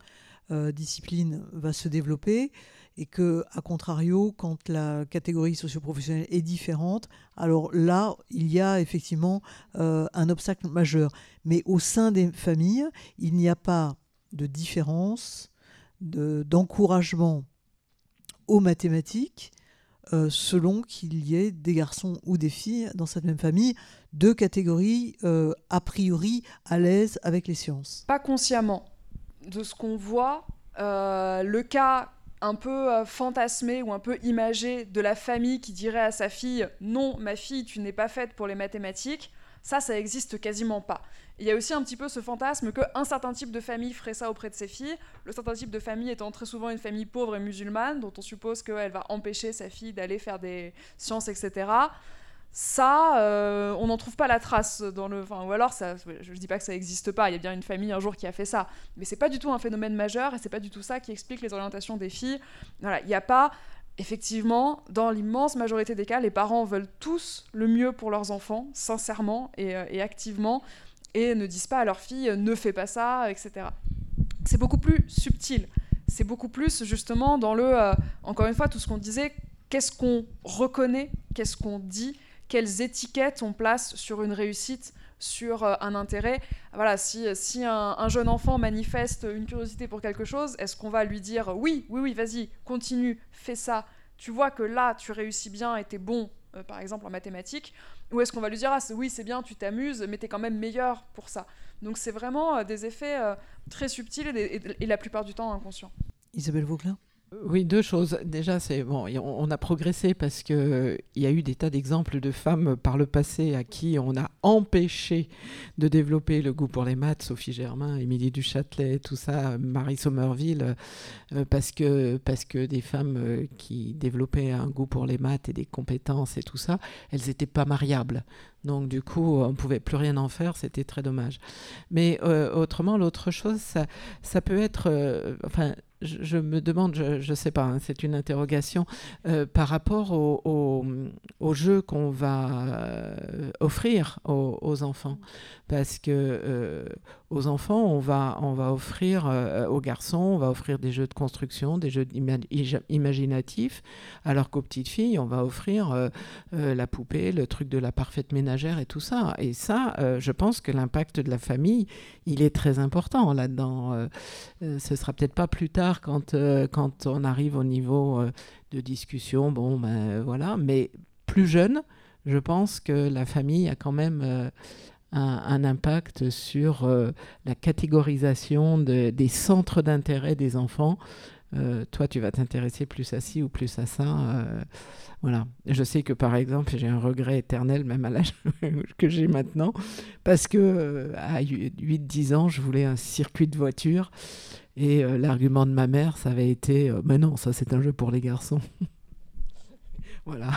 euh, disciplines va se développer et que, à contrario, quand la catégorie socio-professionnelle est différente, alors là, il y a effectivement un obstacle majeur. Mais au sein des familles, il n'y a pas de différence d'encouragement aux mathématiques euh, selon qu'il y ait des garçons ou des filles dans cette même famille, deux catégories euh, a priori à l'aise avec les sciences. Pas consciemment. De ce qu'on voit, euh, le cas un peu fantasmé ou un peu imagé de la famille qui dirait à sa fille non ma fille tu n'es pas faite pour les mathématiques ça, ça existe quasiment pas. Il y a aussi un petit peu ce fantasme qu'un certain type de famille ferait ça auprès de ses filles, le certain type de famille étant très souvent une famille pauvre et musulmane, dont on suppose qu'elle va empêcher sa fille d'aller faire des sciences, etc. Ça, euh, on n'en trouve pas la trace dans le. Ou alors, je ne dis pas que ça n'existe pas. Il y a bien une famille un jour qui a fait ça, mais c'est pas du tout un phénomène majeur et c'est pas du tout ça qui explique les orientations des filles. Voilà, il n'y a pas effectivement, dans l'immense majorité des cas, les parents veulent tous le mieux pour leurs enfants, sincèrement euh, et, activement, et ne disent pas à leur fille euh, ne fais pas ça, etc. C'est beaucoup plus subtil. C'est beaucoup plus justement dans le, euh, encore une fois, tout ce qu'on disait, qu'est-ce qu'on reconnaît, qu'est-ce qu'on dit, quelles étiquettes on place sur une réussite, sur euh, un intérêt. Voilà, si, si un, jeune enfant manifeste une curiosité pour quelque chose, est-ce qu'on va lui dire oui, oui, oui, vas-y, continue, fais ça. Tu vois que là, tu réussis bien et t'es bon, par exemple en mathématiques. Ou est-ce qu'on va lui dire ah, oui, c'est bien, tu t'amuses, mais t'es quand même meilleur pour ça. Donc c'est vraiment euh, des effets très subtils et, la plupart du temps inconscients. Isabelle Vauclin? Oui, deux choses. Déjà, c'est bon, on a progressé parce que il y a eu des tas d'exemples de femmes par le passé à qui on a empêché de développer le goût pour les maths, Sophie Germain, Émilie Duchâtelet, tout ça, Marie Somerville, euh, parce que parce que des femmes euh, qui développaient un goût pour les maths et des compétences et tout ça, elles n'étaient pas mariables. Donc du coup, on ne pouvait plus rien en faire, c'était très dommage. Mais euh, autrement, l'autre chose, ça, ça peut être, enfin, je, me demande, je ne sais pas, hein, c'est une interrogation, euh, par rapport au, au, jeu qu'on va euh, offrir aux, enfants. Parce que euh, aux enfants, on va, on va offrir, aux garçons, on va offrir des jeux de construction, des jeux imaginatifs, alors qu'aux petites filles, on va offrir la poupée, le truc de la parfaite ménagère et tout ça. Et ça, je pense que l'impact de la famille, il est très important là-dedans. ce sera peut-être pas plus tard quand, euh, quand on arrive au niveau euh, de discussion. Bon, ben voilà. Mais plus jeune, je pense que la famille a quand même euh, un, impact sur la catégorisation des centres d'intérêt des enfants. Toi, tu vas t'intéresser plus à ci ou plus à ça. Voilà. Je sais que par exemple, j'ai un regret éternel, même à l'âge que j'ai maintenant, parce que à 8-10 ans, je voulais un circuit de voiture. Et euh, l'argument de ma mère, ça avait été euh, Mais non, ça c'est un jeu pour les garçons. voilà.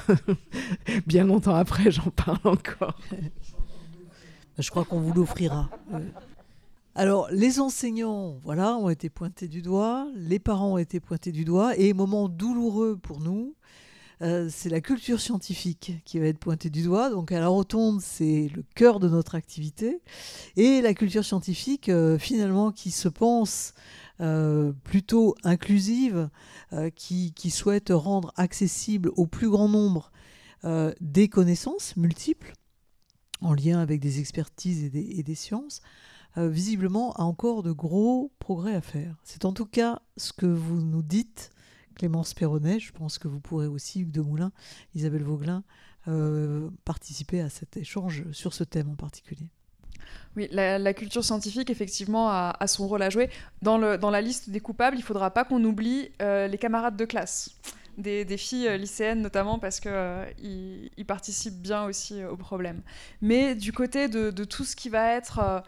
Bien longtemps après, j'en parle encore. Je crois qu'on vous l'offrira. Alors, les enseignants, voilà, ont été pointés du doigt, les parents ont été pointés du doigt, et moment douloureux pour nous, euh, c'est la culture scientifique qui va être pointée du doigt. Donc à la rotonde, c'est le cœur de notre activité. Et la culture scientifique, finalement, qui se pense euh, plutôt inclusive, euh, qui, souhaite rendre accessible au plus grand nombre euh, des connaissances multiples en lien avec des expertises et des sciences, visiblement a encore de gros progrès à faire. C'est en tout cas ce que vous nous dites, Clémence Perronnet. Je pense que vous pourrez aussi, Hugues de Moulin, Isabelle Vauglin, participer à cet échange sur ce thème en particulier. Oui, la, culture scientifique, effectivement, a, son rôle à jouer. Dans, la liste des coupables, il ne faudra pas qu'on oublie euh, les camarades de classe. Des, filles euh, lycéennes notamment parce qu'ils euh, participent bien aussi au problème. Mais du côté de, tout ce qui va être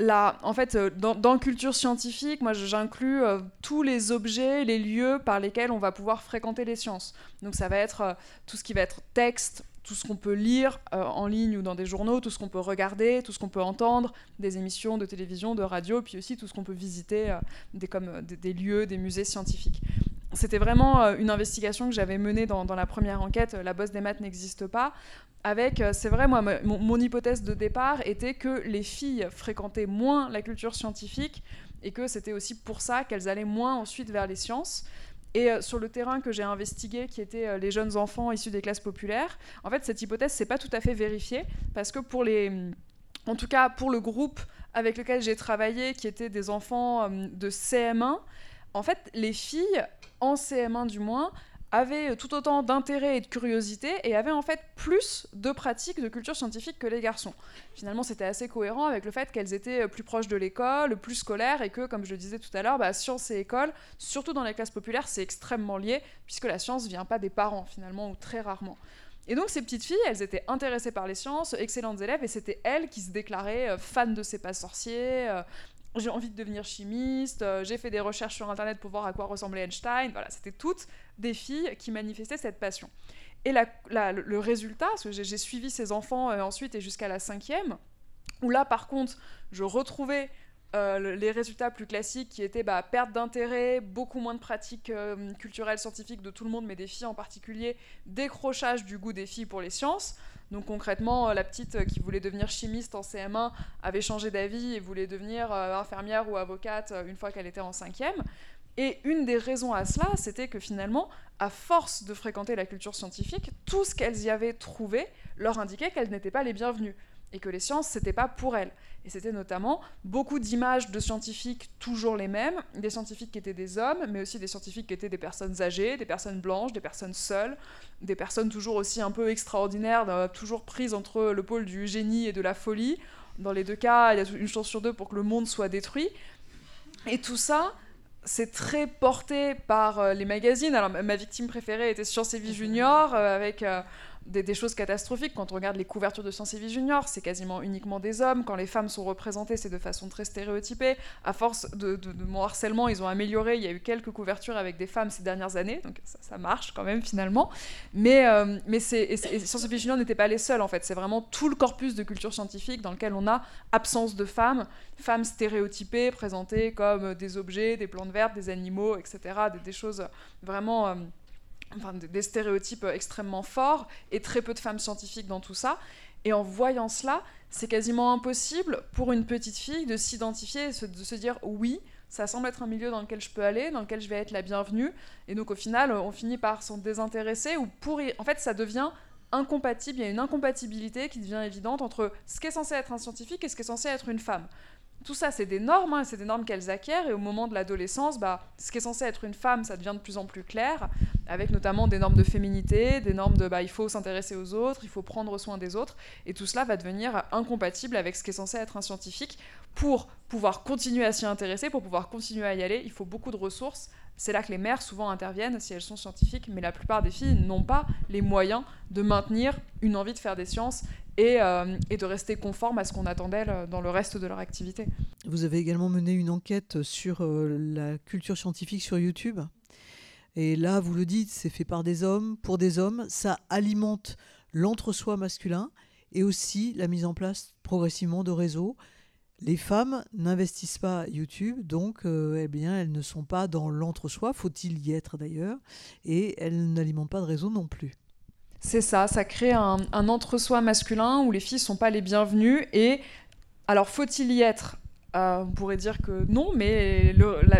en fait, dans, dans, culture scientifique, moi j'inclus tous les objets, les lieux par lesquels on va pouvoir fréquenter les sciences. Donc ça va être tout ce qui va être texte, tout ce qu'on peut lire euh, en ligne ou dans des journaux, tout ce qu'on peut regarder, tout ce qu'on peut entendre, des émissions de télévision, de radio, puis aussi tout ce qu'on peut visiter, euh, des, comme, euh, des, lieux, des musées scientifiques. C'était vraiment une investigation que j'avais menée dans, la première enquête, La bosse des maths n'existe pas, avec, c'est vrai, moi, mon, hypothèse de départ était que les filles fréquentaient moins la culture scientifique et que c'était aussi pour ça qu'elles allaient moins ensuite vers les sciences. Et euh, sur le terrain que j'ai investigué, qui était euh, les jeunes enfants issus des classes populaires, en fait, cette hypothèse s'est pas tout à fait vérifiée, parce que pour les... En tout cas, pour le groupe avec lequel j'ai travaillé, qui était des enfants euh, de CM1, en fait, les filles, en CM1 du moins, avaient tout autant d'intérêt et de curiosité et avaient en fait plus de pratiques de culture scientifique que les garçons. Finalement, c'était assez cohérent avec le fait qu'elles étaient plus proches de l'école, plus scolaires et que, comme je le disais tout à l'heure, bah, science et école, surtout dans les classes populaires, c'est extrêmement lié puisque la science vient pas des parents finalement ou très rarement. Et donc ces petites filles, elles étaient intéressées par les sciences, excellentes élèves, et c'était elles qui se déclaraient euh, fans de ces pas sorciers, euh, j'ai envie de devenir chimiste, euh, j'ai fait des recherches sur Internet pour voir à quoi ressemblait Einstein. Voilà, c'était toutes des filles qui manifestaient cette passion. Et le résultat, parce que j'ai suivi ces enfants euh, ensuite et jusqu'à la cinquième, où là, par contre, je retrouvais euh, les résultats plus classiques qui étaient bah, perte d'intérêt, beaucoup moins de pratiques culturelles, scientifiques de tout le monde, mais des filles en particulier, décrochage du goût des filles pour les sciences. Donc concrètement, euh, la petite euh, qui voulait devenir chimiste en CM1 avait changé d'avis et voulait devenir euh, infirmière ou avocate une fois qu'elle était en cinquième. Et une des raisons à cela, c'était que finalement, à force de fréquenter la culture scientifique, tout ce qu'elles y avaient trouvé leur indiquait qu'elles n'étaient pas les bienvenues et que les sciences, c'était pas pour elles. Et c'était notamment beaucoup d'images de scientifiques toujours les mêmes, des scientifiques qui étaient des hommes, mais aussi des scientifiques qui étaient des personnes âgées, des personnes blanches, des personnes seules, des personnes toujours aussi un peu extraordinaires, euh, toujours prises entre le pôle du génie et de la folie. Dans les deux cas, il y a une chance sur deux pour que le monde soit détruit. Et tout ça, c'est très porté par les magazines. Alors, ma victime préférée était Science et Vie Junior, avec des, choses catastrophiques. Quand on regarde les couvertures de Science et Vie Junior, c'est quasiment uniquement des hommes. Quand les femmes sont représentées, c'est de façon très stéréotypée. À force de, mon harcèlement, ils ont amélioré. Il y a eu quelques couvertures avec des femmes ces dernières années, donc ça, marche quand même finalement. Mais, euh, mais c'est, Science et Vie Junior n'étaient pas les seuls en fait. C'est vraiment tout le corpus de culture scientifique dans lequel on a absence de femmes, femmes stéréotypées, présentées comme des objets, des plantes vertes, des animaux, etc. Des, choses vraiment. Euh, enfin, des stéréotypes extrêmement forts et très peu de femmes scientifiques dans tout ça. Et en voyant cela, c'est quasiment impossible pour une petite fille de s'identifier de se dire oui, ça semble être un milieu dans lequel je peux aller, dans lequel je vais être la bienvenue. Et donc au final, on finit par s'en désintéresser ou pour en fait, ça devient incompatible. Il y a une incompatibilité qui devient évidente entre ce qui est censé être un scientifique et ce qui est censé être une femme tout ça, c'est des normes, hein, c'est des normes qu'elles acquièrent, et au moment de l'adolescence, bah, ce qui est censé être une femme, ça devient de plus en plus clair, avec notamment des normes de féminité, des normes de bah, il faut s'intéresser aux autres, il faut prendre soin des autres, et tout cela va devenir incompatible avec ce qui est censé être un scientifique. Pour pouvoir continuer à s'y intéresser, pour pouvoir continuer à y aller, il faut beaucoup de ressources. C'est là que les mères souvent interviennent si elles sont scientifiques, mais la plupart des filles n'ont pas les moyens de maintenir une envie de faire des sciences euh, et, de rester conforme à ce qu'on attend d'elles dans le reste de leur activité. Vous avez également mené une enquête sur euh, la culture scientifique sur YouTube. Et là, vous le dites, c'est fait par des hommes, pour des hommes. Ça alimente l'entre-soi masculin et aussi la mise en place progressivement de réseaux. Les femmes n'investissent pas YouTube, donc euh, eh bien, elles ne sont pas dans l'entre-soi, faut-il y être d'ailleurs, et elles n'alimentent pas de réseau non plus. C'est ça, ça crée un, entre-soi masculin où les filles sont pas les bienvenues. Et alors, faut-il y être? Euh, on pourrait dire que non, mais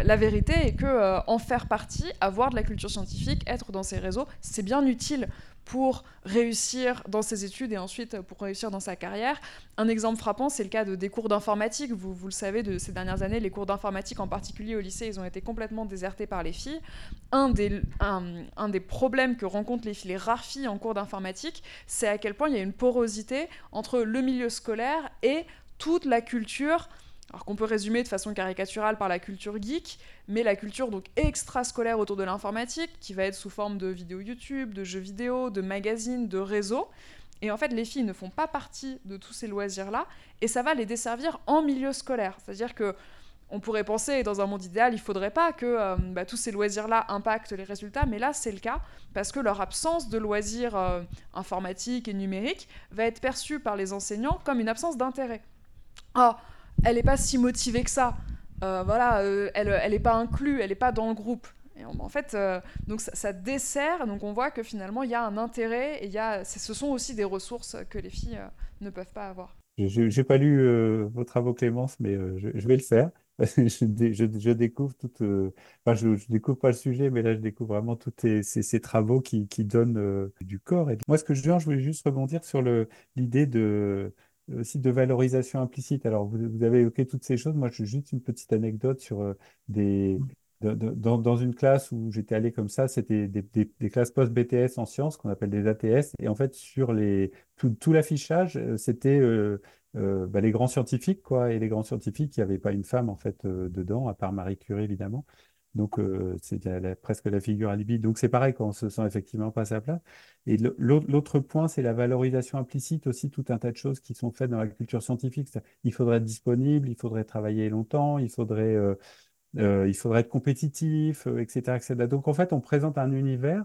la, vérité est que euh, en faire partie, avoir de la culture scientifique, être dans ces réseaux, c'est bien utile pour réussir dans ses études et ensuite pour réussir dans sa carrière. Un exemple frappant, c'est le cas de, des cours d'informatique. Vous, vous le savez, de ces dernières années, les cours d'informatique, en particulier au lycée, ils ont été complètement désertés par les filles. Un des, un, des problèmes que rencontrent les filles, les rares filles en cours d'informatique, c'est à quel point il y a une porosité entre le milieu scolaire et toute la culture alors qu'on peut résumer de façon caricaturale par la culture geek, mais la culture donc extrascolaire autour de l'informatique, qui va être sous forme de vidéos YouTube, de jeux vidéo, de magazines, de réseaux. Et en fait, les filles ne font pas partie de tous ces loisirs-là, et ça va les desservir en milieu scolaire. C'est-à-dire que on pourrait penser, dans un monde idéal, il ne faudrait pas que euh, bah, tous ces loisirs-là impactent les résultats, mais là, c'est le cas, parce que leur absence de loisirs euh, informatiques et numériques va être perçue par les enseignants comme une absence d'intérêt. Ah, elle n'est pas si motivée que ça. Euh, voilà, euh, elle n'est pas inclue, elle n'est pas dans le groupe. En fait, euh, donc ça, dessert, donc on voit que finalement il y a un intérêt et y a, ce sont aussi des ressources que les filles ne peuvent pas avoir. Je n'ai pas lu vos travaux Clémence, mais je, vais le faire. je, découvre tout, enfin, je, découvre pas le sujet, mais là je découvre vraiment tous ces, travaux qui, donnent du corps. Et moi, ce que je, je voulais juste rebondir sur l'idée de aussi de valorisation implicite. Alors, vous, avez évoqué toutes ces choses. Moi, je juste une petite anecdote sur euh, des. dans, dans, une classe où j'étais allé comme ça, c'était des, des, classes post-BTS en sciences qu'on appelle des ATS. Et en fait, sur les, tout, tout l'affichage, euh, c'était euh, bah, les grands scientifiques, quoi. Et les grands scientifiques, il n'y avait pas une femme, en fait, dedans, à part Marie Curie, évidemment. Donc, euh, c'est presque la figure alibi. Donc, c'est pareil quand on se sent effectivement pas à sa place. Et l'autre point, c'est la valorisation implicite aussi, tout un tas de choses qui sont faites dans la culture scientifique. Il faudrait être disponible, il faudrait travailler longtemps, il faudrait, euh, euh, il faudrait être compétitif, etc., etc. Donc, en fait, on présente un univers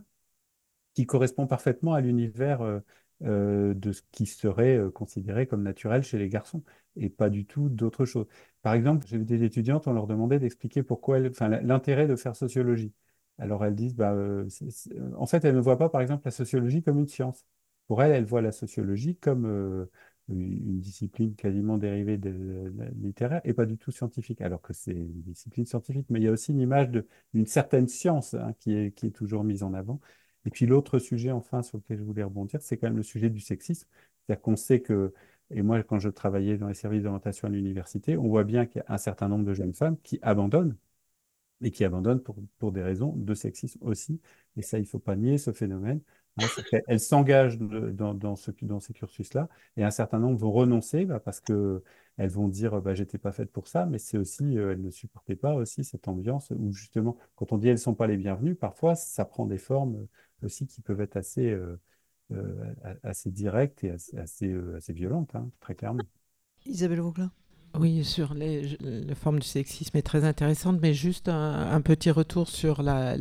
qui correspond parfaitement à l'univers euh, de ce qui serait euh, considéré comme naturel chez les garçons et pas du tout d'autre chose. Par exemple, j'ai vu des étudiantes, on leur demandait d'expliquer pourquoi enfin, l'intérêt de faire sociologie. Alors elles disent, bah, euh, en fait, elles ne voient pas, par exemple, la sociologie comme une science. Pour elles, elles voient la sociologie comme une discipline quasiment dérivée de, la littéraire et pas du tout scientifique, alors que c'est une discipline scientifique. Mais il y a aussi une image d'une certaine science hein, qui, est, qui est toujours mise en avant. Et puis l'autre sujet, enfin, sur lequel je voulais rebondir, c'est quand même le sujet du sexisme. C'est-à-dire qu'on sait que, et moi, quand je travaillais dans les services d'orientation à l'université, on voit bien qu'il y a un certain nombre de jeunes femmes qui abandonnent, et qui abandonnent pour, pour des raisons de sexisme aussi. Et ça, il ne faut pas nier ce phénomène. Hein, elles s'engagent dans, dans, ce, dans ces cursus-là et un certain nombre vont renoncer bah, parce qu'elles vont dire bah, j'étais pas faite pour ça, mais c'est aussi euh, elles ne supportaient pas aussi cette ambiance où justement quand on dit elles sont pas les bienvenues, parfois ça prend des formes aussi qui peuvent être assez euh, euh, assez directes et assez assez, assez violentes, hein, très clairement. Isabelle Vauclin. Oui, sur les, la forme du sexisme est très intéressante, mais juste un, petit retour sur la,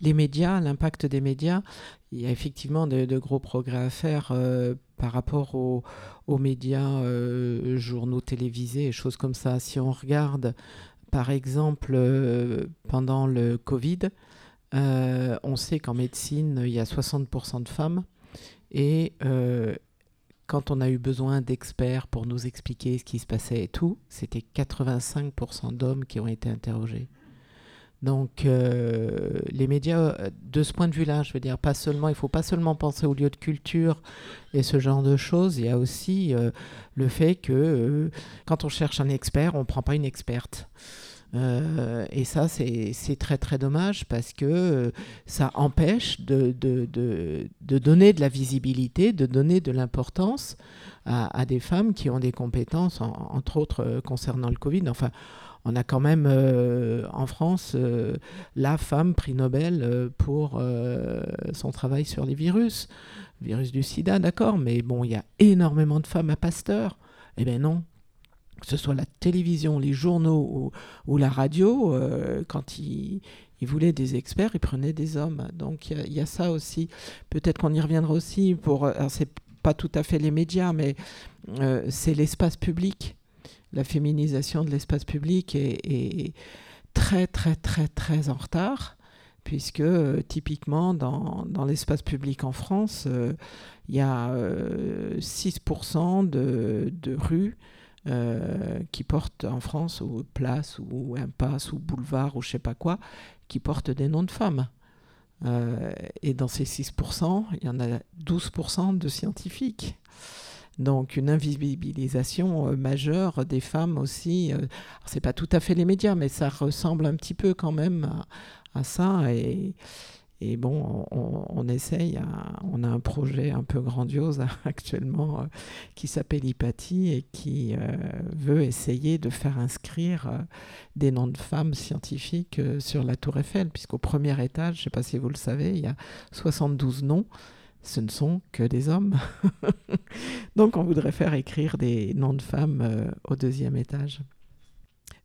les médias, l'impact des médias. Il y a effectivement de, gros progrès à faire euh, par rapport aux, médias, euh, journaux télévisés et choses comme ça. Si on regarde, par exemple, euh, pendant le Covid, on sait qu'en médecine, il y a 60% de femmes et quand on a eu besoin d'experts pour nous expliquer ce qui se passait et tout, c'était 85% d'hommes qui ont été interrogés. Donc euh, les médias, de ce point de vue-là, je veux dire, pas seulement, il faut pas seulement penser aux lieux de culture et ce genre de choses. Il y a aussi euh, le fait que euh, quand on cherche un expert, on prend pas une experte. Euh, et ça, c'est très très dommage parce que euh, ça empêche de, donner de la visibilité, de donner de l'importance à, à, des femmes qui ont des compétences, entre autres euh, concernant le Covid. Enfin, on a quand même en France la femme prix Nobel pour son travail sur les virus. Virus du sida, d'accord, mais bon, il y a énormément de femmes à Pasteur. Eh bien non, que ce soit la télévision, les journaux ou, la radio, euh, quand ils, voulaient des experts, ils prenaient des hommes. Donc il y, a ça aussi. Peut-être qu'on y reviendra aussi pour. C'est pas tout à fait les médias, mais euh, c'est l'espace public. La féminisation de l'espace public est, très très très très en retard puisque euh, typiquement dans, l'espace public en France, il y a 6% de, de rues euh, qui portent en France, ou place, ou impasse, ou boulevard, ou je sais pas quoi, qui portent des noms de femmes. Euh, et dans ces 6%, il y en a 12% de scientifiques. Donc une invisibilisation euh, majeure des femmes aussi. c'est pas tout à fait les médias, mais ça ressemble un petit peu quand même à, à ça. Et, et bon, on, essaye, on a un projet un peu grandiose actuellement euh, qui s'appelle Hypatie et qui euh, veut essayer de faire inscrire euh, des noms de femmes scientifiques sur la Tour Eiffel, puisqu'au premier étage, je ne sais pas si vous le savez, il y a 72 noms. Ce ne sont que des hommes. Donc on voudrait faire écrire des noms de femmes au deuxième étage.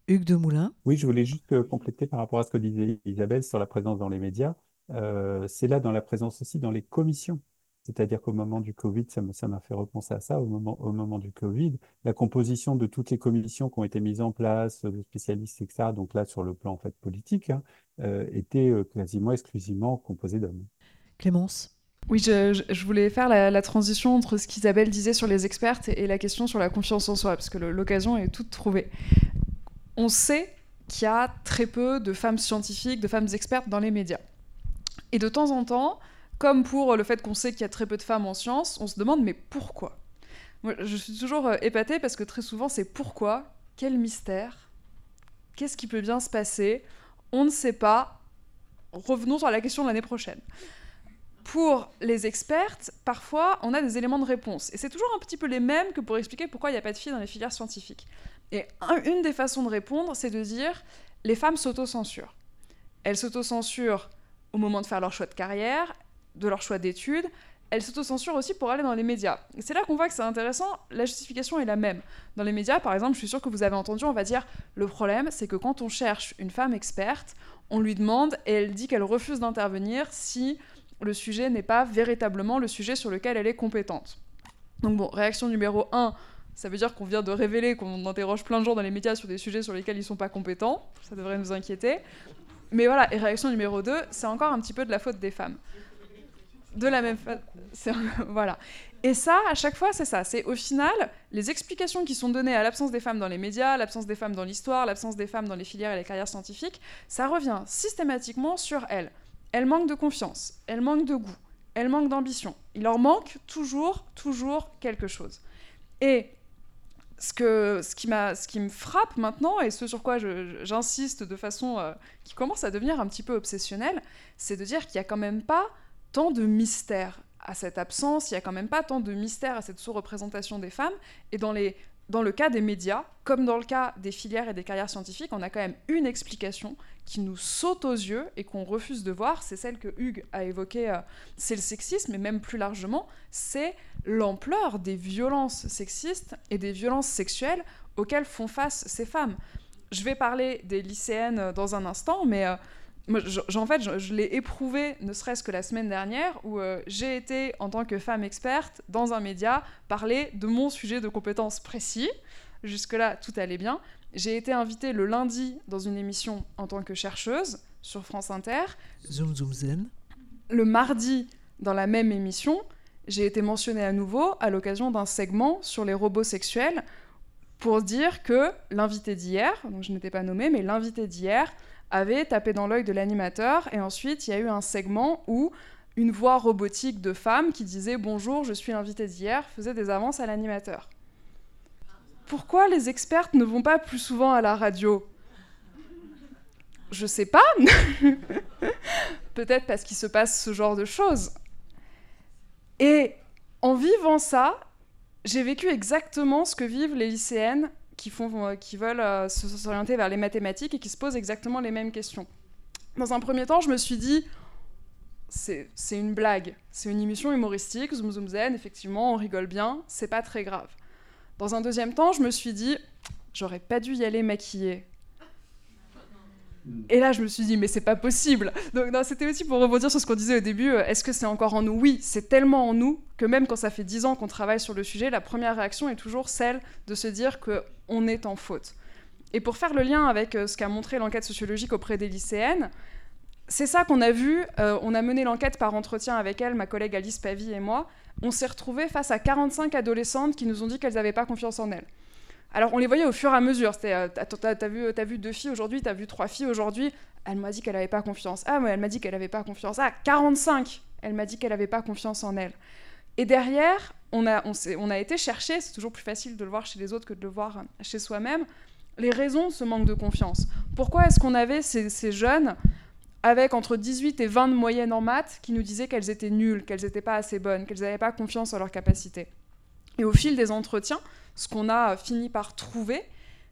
Hugues de Moulin. Oui, je voulais juste compléter par rapport à ce que disait Isabelle sur la présence dans les médias. Euh, c'est là dans la présence aussi dans les commissions. C'est-à-dire qu'au moment du Covid, ça m'a fait repenser à ça, au moment, au moment du Covid, la composition de toutes les commissions qui ont été mises en place, de spécialistes, etc., donc là sur le plan en fait, politique, hein, euh, était euh, quasiment exclusivement composée d'hommes. Clémence? Oui, je, voulais faire la, transition entre ce qu'Isabelle disait sur les expertes et, la question sur la confiance en soi, parce que l'occasion est toute trouvée. On sait qu'il y a très peu de femmes scientifiques, de femmes expertes dans les médias. Et de temps en temps, comme pour le fait qu'on sait qu'il y a très peu de femmes en sciences, on se demande mais pourquoi? Moi, Je suis toujours euh, épatée parce que très souvent c'est pourquoi? Quel mystère? Qu'est-ce qui peut bien se passer? On ne sait pas. Revenons sur la question de l'année prochaine. Pour les expertes, parfois, on a des éléments de réponse. Et c'est toujours un petit peu les mêmes que pour expliquer pourquoi il n'y a pas de filles dans les filières scientifiques. Et une des façons de répondre, c'est de dire les femmes s'autocensurent. Elles s'autocensurent au moment de faire leur choix de carrière, de leur choix d'études, elles s'autocensurent aussi pour aller dans les médias. C'est là qu'on voit que c'est intéressant, la justification est la même. Dans les médias, par exemple, je suis sûre que vous avez entendu, on va dire, le problème, c'est que quand on cherche une femme experte, on lui demande et elle dit qu'elle refuse d'intervenir si le sujet n'est pas véritablement le sujet sur lequel elle est compétente. Donc bon, réaction numéro 1, ça veut dire qu'on vient de révéler qu'on interroge plein de gens dans les médias sur des sujets sur lesquels ils ne sont pas compétents. Ça devrait nous inquiéter. Mais voilà, et réaction numéro 2, c'est encore un petit peu de la faute des femmes. De la même façon. voilà. Et ça, à chaque fois, c'est ça. C'est au final, les explications qui sont données à l'absence des femmes dans les médias, l'absence des femmes dans l'histoire, l'absence des femmes dans les filières et les carrières scientifiques, ça revient systématiquement sur elles. Elles manquent de confiance, elles manquent de goût, elles manquent d'ambition. Il leur manque toujours, toujours quelque chose. Et ce, qui me frappe maintenant, et ce sur quoi j'insiste de façon euh, qui commence à devenir un petit peu obsessionnelle, c'est de dire qu'il n'y a quand même pas tant de mystère à cette absence, il n'y a quand même pas tant de mystère à cette sous-représentation des femmes. Et dans, les, dans le cas des médias, comme dans le cas des filières et des carrières scientifiques, on a quand même une explication qui nous saute aux yeux et qu'on refuse de voir. C'est celle que Hugues a évoquée, euh, c'est le sexisme, mais même plus largement, c'est l'ampleur des violences sexistes et des violences sexuelles auxquelles font face ces femmes. Je vais parler des lycéennes euh, dans un instant, mais... Euh, en fait, je, l'ai éprouvé, ne serait-ce que la semaine dernière, où euh, j'ai été, en tant que femme experte, dans un média, parler de mon sujet de compétences précis. Jusque-là, tout allait bien. J'ai été invitée le lundi dans une émission en tant que chercheuse sur France Inter. Zoom Zoom Zen. Le mardi, dans la même émission, j'ai été mentionnée à nouveau à l'occasion d'un segment sur les robots sexuels pour dire que l'invité d'hier, donc je n'étais pas nommée, mais l'invité d'hier avait tapé dans l'œil de l'animateur. Et ensuite, il y a eu un segment où une voix robotique de femme qui disait Bonjour, je suis l'invité d'hier, faisait des avances à l'animateur. Pourquoi les expertes ne vont pas plus souvent à la radio? Je sais pas. Peut-être parce qu'il se passe ce genre de choses. Et en vivant ça, j'ai vécu exactement ce que vivent les lycéennes qui, font, euh, qui veulent euh, s'orienter vers les mathématiques et qui se posent exactement les mêmes questions. Dans un premier temps, je me suis dit, c'est une blague, c'est une émission humoristique, Zoom Zoom Zen, effectivement, on rigole bien, c'est pas très grave. Dans un deuxième temps, je me suis dit, j'aurais pas dû y aller maquillée. Et là, je me suis dit, mais c'est pas possible. Donc, c'était aussi pour rebondir sur ce qu'on disait au début. Euh, est-ce que c'est encore en nous? Oui, c'est tellement en nous que même quand ça fait dix ans qu'on travaille sur le sujet, la première réaction est toujours celle de se dire qu'on est en faute. Et pour faire le lien avec euh, ce qu'a montré l'enquête sociologique auprès des lycéennes, c'est ça qu'on a vu. Euh, on a mené l'enquête par entretien avec elle, ma collègue Alice Pavie et moi. On s'est retrouvés face à 45 adolescentes qui nous ont dit qu'elles n'avaient pas confiance en elles. Alors on les voyait au fur et à mesure. C'était, euh, t'as, vu, as vu deux filles aujourd'hui, t'as vu trois filles aujourd'hui. Elle m'a dit qu'elle n'avait pas confiance. Ah, mais elle m'a dit qu'elle n'avait pas confiance. Ah, 45 Elle m'a dit qu'elle n'avait pas confiance en elle. Et derrière, on a, été chercher, c'est toujours plus facile de le voir chez les autres que de le voir chez soi-même, les raisons de ce manque de confiance. Pourquoi est-ce qu'on avait ces, ces, jeunes avec entre 18 et 20 de moyenne en maths qui nous disaient qu'elles étaient nulles, qu'elles n'étaient pas assez bonnes, qu'elles n'avaient pas confiance en leurs capacités Et au fil des entretiens, ce qu'on a fini par trouver,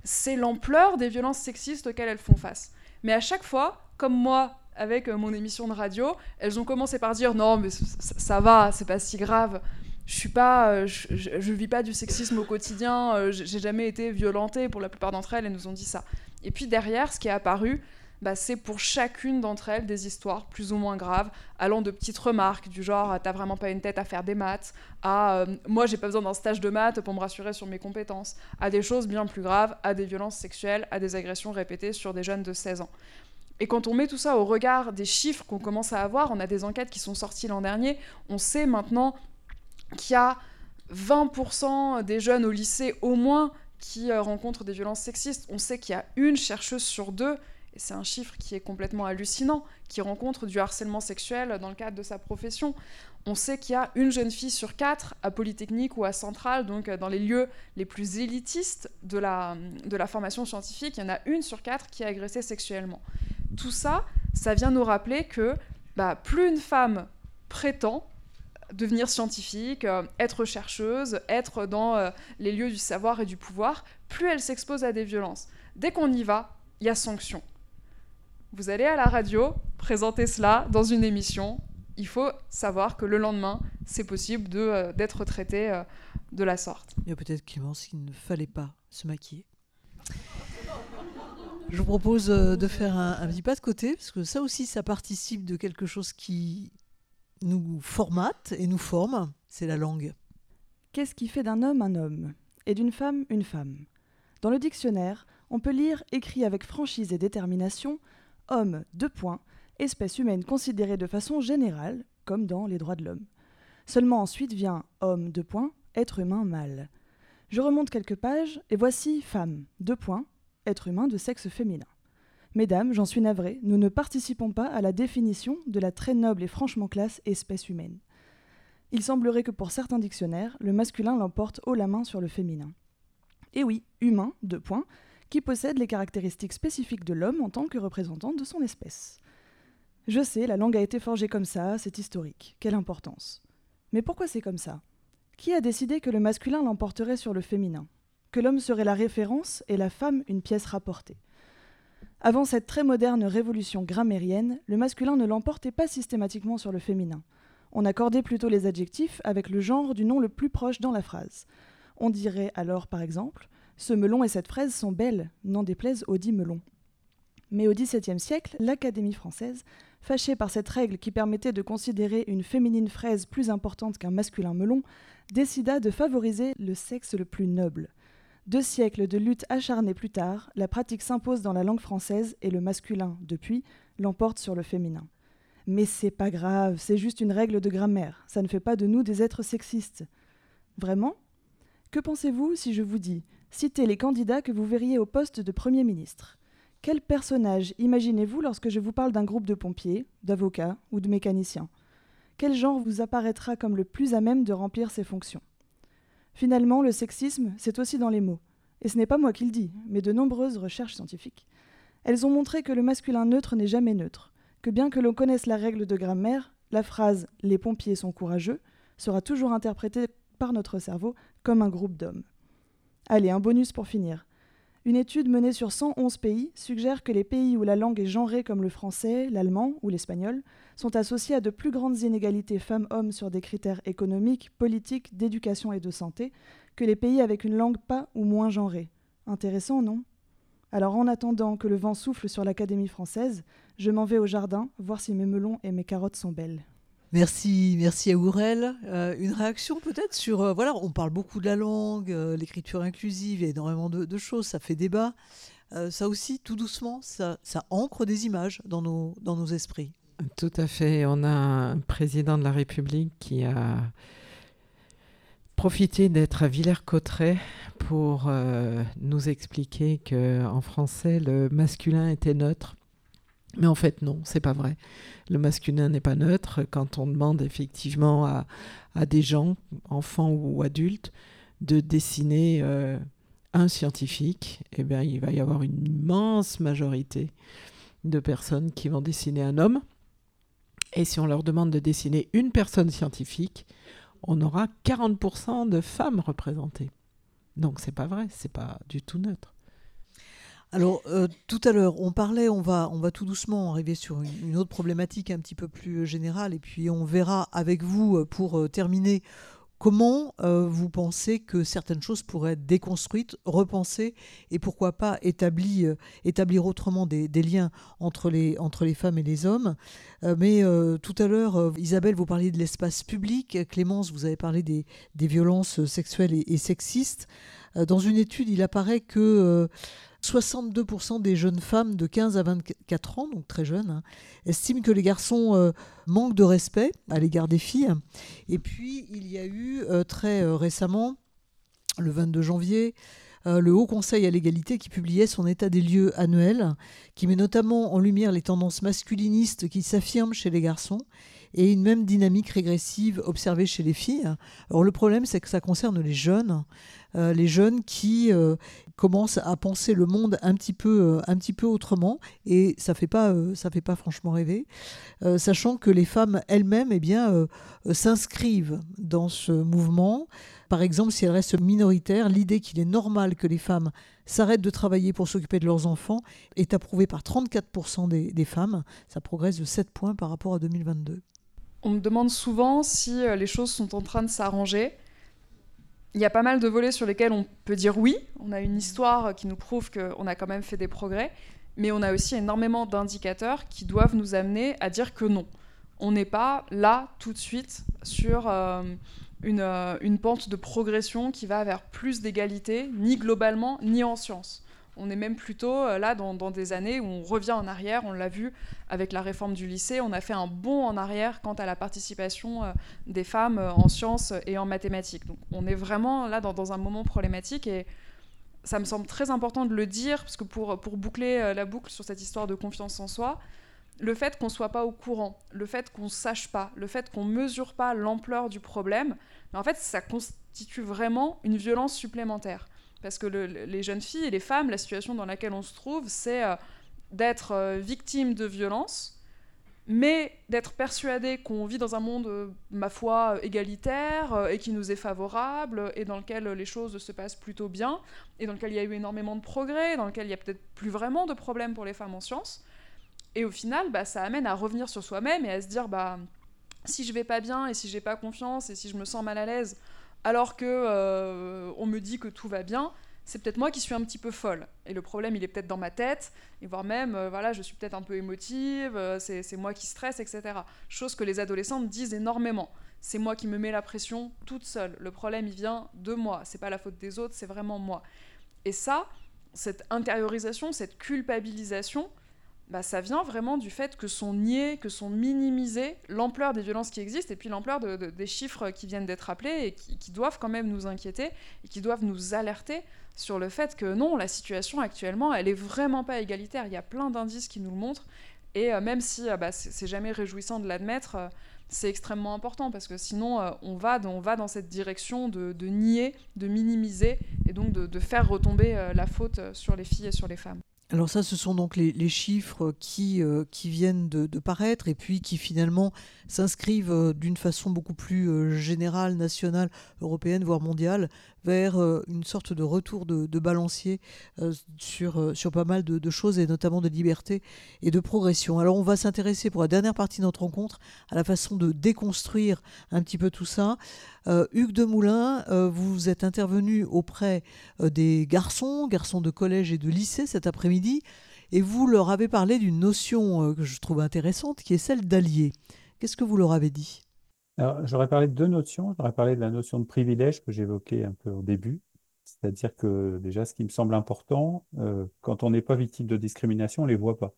c'est l'ampleur des violences sexistes auxquelles elles font face. Mais à chaque fois, comme moi avec euh, mon émission de radio, elles ont commencé par dire non mais ça, va, c'est pas si grave. Je suis pas, euh, je, vis pas du sexisme au quotidien. Euh, j'ai jamais été violentée. Pour la plupart d'entre elles, elles nous ont dit ça. Et puis derrière, ce qui est apparu, bah, c'est pour chacune d'entre elles des histoires plus ou moins graves, allant de petites remarques du genre t'as vraiment pas une tête à faire des maths, à euh, moi j'ai pas besoin d'un stage de maths pour me rassurer sur mes compétences, à des choses bien plus graves, à des violences sexuelles, à des agressions répétées sur des jeunes de 16 ans. Et quand on met tout ça au regard des chiffres qu'on commence à avoir, on a des enquêtes qui sont sorties l'an dernier, on sait maintenant qu'il y a 20% des jeunes au lycée au moins qui euh, rencontrent des violences sexistes. On sait qu'il y a une chercheuse sur deux c'est un chiffre qui est complètement hallucinant, qui rencontre du harcèlement sexuel dans le cadre de sa profession. On sait qu'il y a une jeune fille sur quatre à Polytechnique ou à Centrale, donc dans les lieux les plus élitistes de la, de la formation scientifique, il y en a une sur quatre qui est agressée sexuellement. Tout ça, ça vient nous rappeler que bah, plus une femme prétend devenir scientifique, euh, être chercheuse, être dans euh, les lieux du savoir et du pouvoir, plus elle s'expose à des violences. Dès qu'on y va, il y a sanction vous allez à la radio, présenter cela dans une émission, il faut savoir que le lendemain, c'est possible euh, d'être traité euh, de la sorte. Il y a peut-être Clémence qu'il ne fallait pas se maquiller. Je vous propose euh, de faire un, un, petit pas de côté, parce que ça aussi, ça participe de quelque chose qui nous formate et nous forme, c'est la langue. Qu'est-ce qui fait d'un homme un homme et d'une femme une femme? Dans le dictionnaire, on peut lire, écrit avec franchise et détermination, homme, deux points, espèce humaine considérée de façon générale, comme dans les droits de l'homme. Seulement ensuite vient homme, deux points, être humain, mâle. Je remonte quelques pages, et voici femme, deux points, être humain de sexe féminin. Mesdames, j'en suis navrée, nous ne participons pas à la définition de la très noble et franchement classe espèce humaine. Il semblerait que pour certains dictionnaires, le masculin l'emporte haut la main sur le féminin. Et oui, humain, deux points, qui possède les caractéristiques spécifiques de l'homme en tant que représentant de son espèce. Je sais, la langue a été forgée comme ça, c'est historique. Quelle importance. Mais pourquoi c'est comme ça? Qui a décidé que le masculin l'emporterait sur le féminin? Que l'homme serait la référence et la femme une pièce rapportée? Avant cette très moderne révolution grammairienne, le masculin ne l'emportait pas systématiquement sur le féminin. On accordait plutôt les adjectifs avec le genre du nom le plus proche dans la phrase. On dirait alors, par exemple, Ce melon et cette fraise sont belles, n'en déplaise au dit melon. Mais au XVIIe siècle, l'Académie française fâché par cette règle qui permettait de considérer une féminine fraise plus importante qu'un masculin melon, décida de favoriser le sexe le plus noble. Deux siècles de lutte acharnée plus tard, la pratique s'impose dans la langue française et le masculin, depuis, l'emporte sur le féminin. Mais c'est pas grave, c'est juste une règle de grammaire, ça ne fait pas de nous des êtres sexistes. Vraiment? Que pensez-vous si je vous dis citez les candidats que vous verriez au poste de Premier ministre quel personnage imaginez-vous lorsque je vous parle d'un groupe de pompiers, d'avocats ou de mécaniciens? Quel genre vous apparaîtra comme le plus à même de remplir ces fonctions? Finalement, le sexisme, c'est aussi dans les mots. Et ce n'est pas moi qui le dis, mais de nombreuses recherches scientifiques. Elles ont montré que le masculin neutre n'est jamais neutre, que bien que l'on connaisse la règle de grammaire, la phrase Les pompiers sont courageux sera toujours interprétée par notre cerveau comme un groupe d'hommes. Allez, un bonus pour finir. Une étude menée sur 111 pays suggère que les pays où la langue est genrée comme le français, l'allemand ou l'espagnol sont associés à de plus grandes inégalités femmes-hommes sur des critères économiques, politiques, d'éducation et de santé que les pays avec une langue pas ou moins genrée. Intéressant, non? Alors en attendant que le vent souffle sur l'Académie française, je m'en vais au jardin voir si mes melons et mes carottes sont belles. Merci, merci à Ourel. Euh, une réaction peut-être sur, euh, voilà, on parle beaucoup de la langue, euh, l'écriture inclusive, il y a énormément de, choses, ça fait débat. ça aussi, tout doucement, ça, ça, ancre des images dans nos, dans nos esprits. Tout à fait. On a un président de la République qui a profité d'être à Villers-Cotterêts pour nous expliquer que en français, le masculin était neutre mais en fait, non, c'est pas vrai. Le masculin n'est pas neutre. Quand on demande effectivement à, des gens, enfants ou adultes, de dessiner euh, un scientifique, eh bien, il va y avoir une immense majorité de personnes qui vont dessiner un homme. Et si on leur demande de dessiner une personne scientifique, on aura 40% de femmes représentées. Donc c'est pas vrai, c'est pas du tout neutre. Alors, euh, tout à l'heure, on parlait, on va, on va tout doucement arriver sur une, autre problématique un petit peu plus euh, générale, et puis on verra avec vous, euh, pour terminer, comment vous pensez que certaines choses pourraient être déconstruites, repensées, et pourquoi pas établir, autrement des, liens entre les, entre les femmes et les hommes. mais tout à l'heure, Isabelle, vous parliez de l'espace public, Clémence, vous avez parlé des, violences sexuelles et sexistes. dans une étude, il apparaît que 62% des jeunes femmes de 15 à 24 ans, donc très jeunes, hein, estiment que les garçons euh, manquent de respect à l'égard des filles. Et puis, il y a eu euh, très euh, récemment, le 22 janvier, le Haut Conseil à l'égalité qui publiait son état des lieux annuel, qui met notamment en lumière les tendances masculinistes qui s'affirment chez les garçons et une même dynamique régressive observée chez les filles. Alors le problème, c'est que ça concerne les jeunes, euh, les jeunes qui euh, commencent à penser le monde un petit peu, euh, un petit peu autrement, et ça fait pas, fait pas franchement rêver, sachant que les femmes elles-mêmes, eh bien, s'inscrivent dans ce mouvement. Par exemple, si elles restent minoritaires, l'idée qu'il est normal que les femmes s'arrêtent de travailler pour s'occuper de leurs enfants est approuvée par 34% des, des femmes. Ça progresse de 7 points par rapport à 2022. On me demande souvent si les choses sont en train de s'arranger. Il y a pas mal de volets sur lesquels on peut dire oui. On a une histoire qui nous prouve qu'on a quand même fait des progrès, mais on a aussi énormément d'indicateurs qui doivent nous amener à dire que non. On n'est pas là tout de suite sur euh, une, euh, une, pente de progression qui va vers plus d'égalité, ni globalement, ni en sciences. On est même plutôt euh, là dans, des années où on revient en arrière. On l'a vu avec la réforme du lycée. On a fait un bond en arrière quant à la participation euh, des femmes euh, en sciences et en mathématiques. Donc on est vraiment là dans, un moment problématique et ça me semble très important de le dire parce que pour, pour boucler la boucle sur cette histoire de confiance en soi, le fait qu'on ne soit pas au courant, le fait qu'on ne sache pas, le fait qu'on ne mesure pas l'ampleur du problème, en fait, ça constitue vraiment une violence supplémentaire. Parce que les jeunes filles et les femmes, la situation dans laquelle on se trouve, c'est euh, d'être euh, victime de violence mais d'être persuadé qu'on vit dans un monde, euh, ma foi, égalitaire euh, et qui nous est favorable et dans lequel les choses se passent plutôt bien et dans lequel il y a eu énormément de progrès, dans lequel il y a peut-être plus vraiment de problèmes pour les femmes en sciences. Et au final, bah, ça amène à revenir sur soi-même et à se dire bah, si je vais pas bien et si j'ai pas confiance et si je me sens mal à l'aise alors que euh, on me dit que tout va bien, c'est peut-être moi qui suis un petit peu folle. Et le problème, il est peut-être dans ma tête, et voire même, euh, voilà, je suis peut-être un peu émotive, euh, c'est moi qui stresse, etc. Chose que les adolescentes disent énormément. C'est moi qui me mets la pression toute seule. Le problème, il vient de moi. C'est pas la faute des autres, c'est vraiment moi. Et ça, cette intériorisation, cette culpabilisation, bah, ça vient vraiment du fait que sont niés, que sont minimisés l'ampleur des violences qui existent et puis l'ampleur des chiffres qui viennent d'être appelés et qui, doivent quand même nous inquiéter et qui doivent nous alerter sur le fait que non, la situation actuellement, elle est vraiment pas égalitaire. Il y a plein d'indices qui nous le montrent et euh, même si euh, bah, c'est jamais réjouissant de l'admettre, euh, c'est extrêmement important parce que sinon on, va on va dans cette direction de, nier, de minimiser et donc de faire retomber la faute sur les filles et sur les femmes. Alors ça, ce sont donc les, chiffres qui, euh, viennent de, paraître et puis qui finalement s'inscrivent euh, d'une façon beaucoup plus euh, générale, nationale, européenne, voire mondiale, vers une sorte de retour de, balancier sur, sur pas mal de, choses et notamment de liberté et de progression. Alors on va s'intéresser pour la dernière partie de notre rencontre à la façon de déconstruire un petit peu tout ça. Hugues Demoulin, vous êtes intervenu auprès des garçons, garçons de collège et de lycée cet après-midi, et vous leur avez parlé d'une notion que je trouve intéressante, qui est celle d'allié. Qu'est-ce que vous leur avez dit? Alors, j'aurais parlé de deux notions. J'aurais parlé de la notion de privilège que j'évoquais un peu au début. C'est-à-dire que déjà, ce qui me semble important, euh, quand on n'est pas victime de discrimination, on ne les voit pas.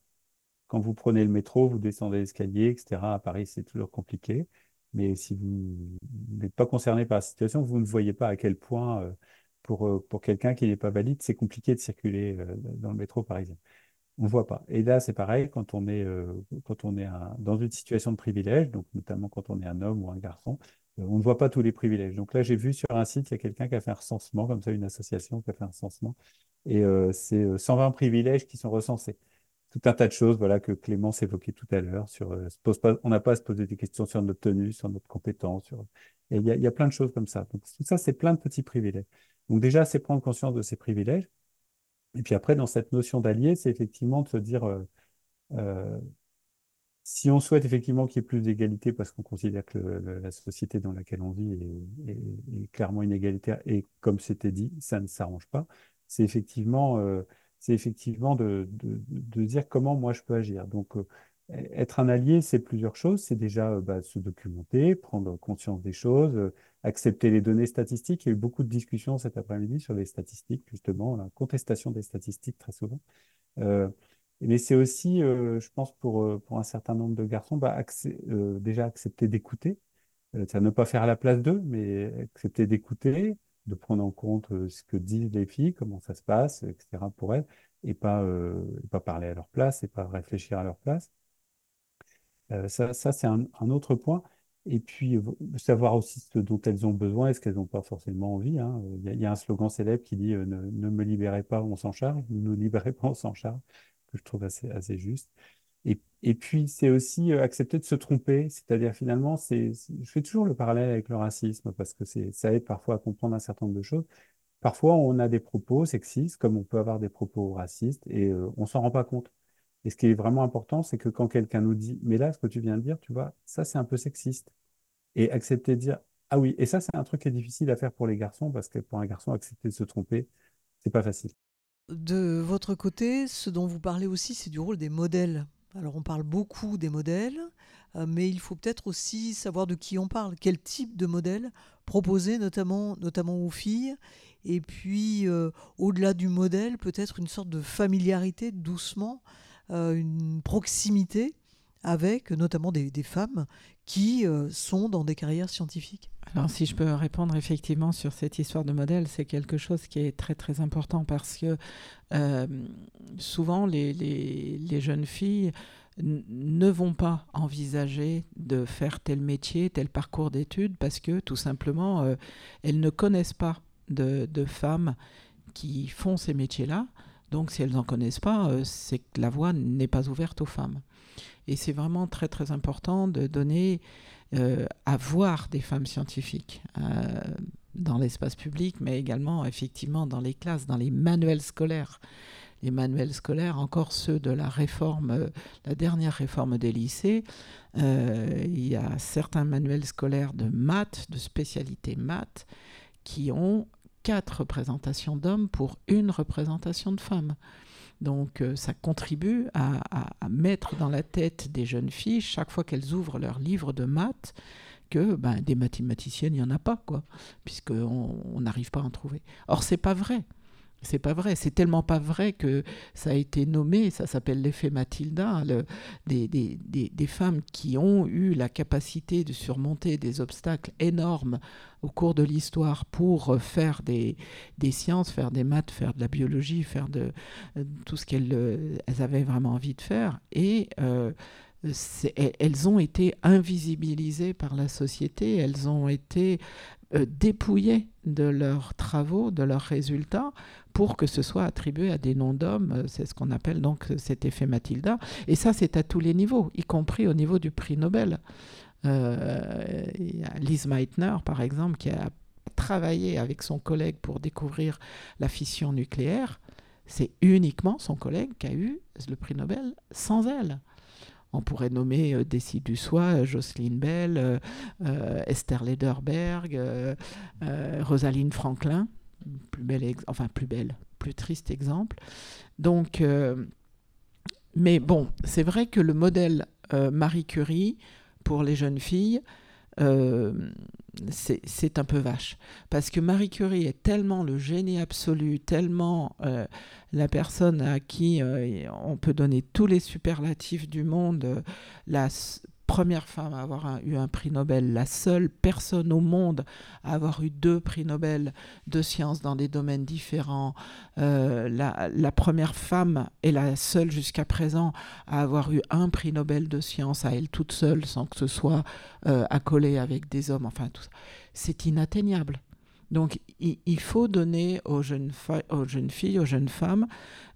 Quand vous prenez le métro, vous descendez l'escalier, etc. À Paris, c'est toujours compliqué. Mais si vous n'êtes pas concerné par la situation, vous ne voyez pas à quel point, euh, pour, euh, pour quelqu'un qui n'est pas valide, c'est compliqué de circuler dans le métro parisien on ne voit pas. Et là, c'est pareil, quand on est, euh, quand on est dans une situation de privilège, donc notamment quand on est un homme ou un garçon, euh, on ne voit pas tous les privilèges. Donc là, j'ai vu sur un site, il y a quelqu'un qui a fait un recensement, comme ça, une association qui a fait un recensement, et euh, c'est 120 privilèges qui sont recensés. Tout un tas de choses voilà, que Clémence évoquait tout à l'heure. Sur, on n'a pas à se poser des questions sur notre tenue, sur notre compétence. Sur... Et il y, y a plein de choses comme ça. Donc tout ça, c'est plein de petits privilèges. Donc déjà, c'est prendre conscience de ces privilèges. Et puis après, dans cette notion d'allié, c'est effectivement de se dire, euh, euh, si on souhaite effectivement qu'il y ait plus d'égalité, parce qu'on considère que la société dans laquelle on vit est, clairement inégalitaire, et comme c'était dit, ça ne s'arrange pas, c'est effectivement, euh, effectivement de, dire comment moi je peux agir. Donc, être un allié, c'est plusieurs choses. C'est déjà bah, se documenter, prendre conscience des choses, accepter les données statistiques. Il y a eu beaucoup de discussions cet après-midi sur les statistiques, justement, la contestation des statistiques très souvent. Euh, mais c'est aussi, euh, je pense, pour, euh, pour un certain nombre de garçons, bah, déjà accepter d'écouter. ça ne pas faire la place d'eux, mais accepter d'écouter, de prendre en compte ce que disent les filles, comment ça se passe, etc. pour elles, et pas, pas parler à leur place, et pas réfléchir à leur place. Ça, ça c'est un, un, autre point. Et puis, savoir aussi ce dont elles ont besoin et ce qu'elles n'ont pas forcément envie. Hein. Il, y a, un slogan célèbre qui dit ne, me libérez pas, on s'en charge. Ne nous libérez pas, on s'en charge, que je trouve assez, assez juste. Et, et puis, c'est aussi accepter de se tromper. C'est-à-dire, finalement, c'est, je fais toujours le parallèle avec le racisme parce que ça aide parfois à comprendre un certain nombre de choses. Parfois, on a des propos sexistes, comme on peut avoir des propos racistes, et on ne s'en rend pas compte. Et ce qui est vraiment important, c'est que quand quelqu'un nous dit, mais là, ce que tu viens de dire, tu vois, ça, c'est un peu sexiste. Et accepter de dire, ah oui, et ça, c'est un truc qui est difficile à faire pour les garçons, parce que pour un garçon, accepter de se tromper, c'est pas facile. De votre côté, ce dont vous parlez aussi, c'est du rôle des modèles. Alors, on parle beaucoup des modèles, euh, mais il faut peut-être aussi savoir de qui on parle, quel type de modèle proposer, notamment, notamment aux filles? Et puis, euh, au-delà du modèle, peut-être une sorte de familiarité doucement une proximité avec notamment des, femmes qui euh, sont dans des carrières scientifiques. Alors si je peux répondre effectivement sur cette histoire de modèle, c'est quelque chose qui est très très important parce que euh, souvent les, jeunes filles ne vont pas envisager de faire tel métier, tel parcours d'études parce que tout simplement elles ne connaissent pas de femmes qui font ces métiers-là Donc si elles n'en connaissent pas, euh, c'est que la voie n'est pas ouverte aux femmes. Et c'est vraiment très très important de donner euh, à voir des femmes scientifiques euh, dans l'espace public, mais également effectivement dans les classes, dans les manuels scolaires. Les manuels scolaires, encore ceux de la réforme, la dernière réforme des lycées, il y a certains manuels scolaires de maths, de spécialité maths, qui ont quatre représentations d'hommes pour une représentation de femmes. Donc euh, ça contribue à, mettre dans la tête des jeunes filles, chaque fois qu'elles ouvrent leur livre de maths, que ben, des mathématiciennes, il n'y en a pas, quoi, puisqu'on n'arrive pas à en trouver. Or, c'est pas vrai. C'est pas vrai, c'est tellement pas vrai que ça a été nommé, ça s'appelle l'effet Mathilda, des, des, des, femmes qui ont eu la capacité de surmonter des obstacles énormes au cours de l'histoire pour faire des, sciences, faire des maths, faire de la biologie, faire de, tout ce qu'elles euh, avaient vraiment envie de faire. Et euh, elles ont été invisibilisées par la société, elles ont été euh, dépouillées de leurs travaux, de leurs résultats, pour que ce soit attribué à des noms d'hommes. Euh, c'est ce qu'on appelle donc cet effet Mathilda. Et ça, c'est à tous les niveaux, y compris au niveau du prix Nobel. Euh, Lise Meitner, par exemple, qui a travaillé avec son collègue pour découvrir la fission nucléaire. C'est uniquement son collègue qui a eu le prix Nobel sans elle. On pourrait nommer euh, Dessy Dussois, Jocelyn Bell, Esther Lederberg, Rosaline Franklin plus belle, enfin plus belle, plus triste exemple. Donc, euh, mais bon, c'est vrai que le modèle euh, Marie Curie pour les jeunes filles, euh, c'est un peu vache. Parce que Marie Curie est tellement le génie absolu, tellement la personne à qui on peut donner tous les superlatifs du monde, la première femme à avoir eu un prix Nobel, la seule personne au monde à avoir eu deux prix Nobel de sciences dans des domaines différents, euh, la, première femme et la seule jusqu'à présent à avoir eu un prix Nobel de sciences à elle toute seule sans que ce soit euh, accolé avec des hommes, enfin tout ça, c'est inatteignable. Donc il, faut donner aux jeunes, filles, aux jeunes femmes,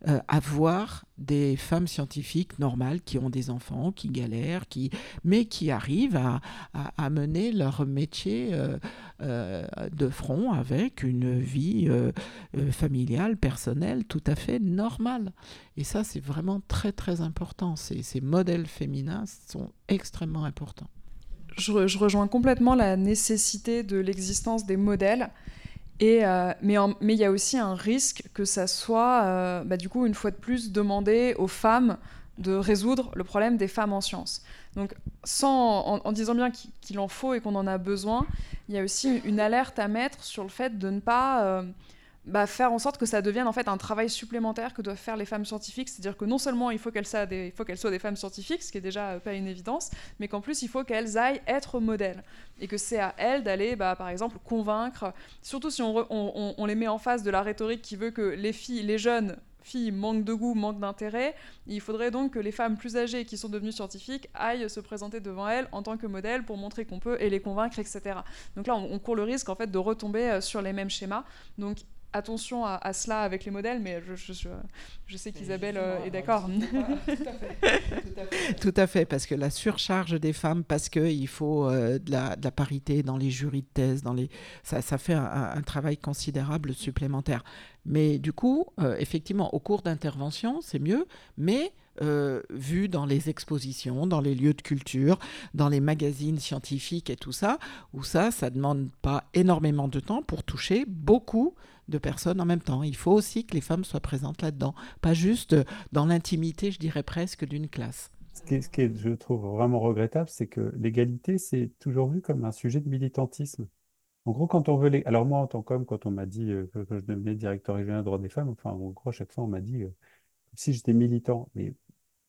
euh, à voir des femmes scientifiques normales qui ont des enfants, qui galèrent, qui, mais qui arrivent à, mener leur métier euh, euh, de front avec une vie familiale, personnelle, tout à fait normale. Et ça, c'est vraiment très, très important. Ces modèles féminins sont extrêmement importants je, rejoins complètement la nécessité de l'existence des modèles. Et, euh, mais il y a aussi un risque que ça soit, euh, bah, du coup, une fois de plus, demandé aux femmes de résoudre le problème des femmes en sciences. Donc, sans, en, disant bien qu'il en faut et qu'on en a besoin, il y a aussi une alerte à mettre sur le fait de ne pas... Bah, faire en sorte que ça devienne en fait un travail supplémentaire que doivent faire les femmes scientifiques. C'est-à-dire que non seulement il faut qu'elles soient, des, soient des femmes scientifiques, ce qui est déjà euh, pas une évidence, mais qu'en plus il faut qu'elles aillent être modèles. Et que c'est à elles d'aller, bah, par exemple, convaincre, surtout si on, on, les met en face de la rhétorique qui veut que les filles, les jeunes filles manquent de goût, manquent d'intérêt. Il faudrait donc que les femmes plus âgées qui sont devenues scientifiques aillent se présenter devant elles en tant que modèles pour montrer qu'on peut et les convaincre, etc. Donc là, on, on, court le risque en fait de retomber euh, sur les mêmes schémas. Donc attention à, cela avec les modèles, mais je, je, sais qu'Isabelle euh, est d'accord. Tout, à fait. parce que la surcharge des femmes, parce qu'il faut euh, de, la, parité dans les jurys de thèse, dans les... ça, ça fait un, travail considérable supplémentaire. Mais du coup, euh, effectivement, au cours d'intervention, c'est mieux, mais vu dans les expositions, dans les lieux de culture, dans les magazines scientifiques et tout ça, où ça, ça demande pas énormément de temps pour toucher beaucoup de personnes en même temps. Il faut aussi que les femmes soient présentes là-dedans, pas juste dans l'intimité, je dirais presque, d'une classe. Ce qui, est, je trouve vraiment regrettable, c'est que l'égalité, c'est toujours vu comme un sujet de militantisme. En gros, quand on veut les... Alors moi, en tant qu'homme, quand on m'a dit euh, que, je devenais directeur régional de droits des femmes, enfin, en gros, chaque fois, on m'a dit euh, si j'étais militant. Mais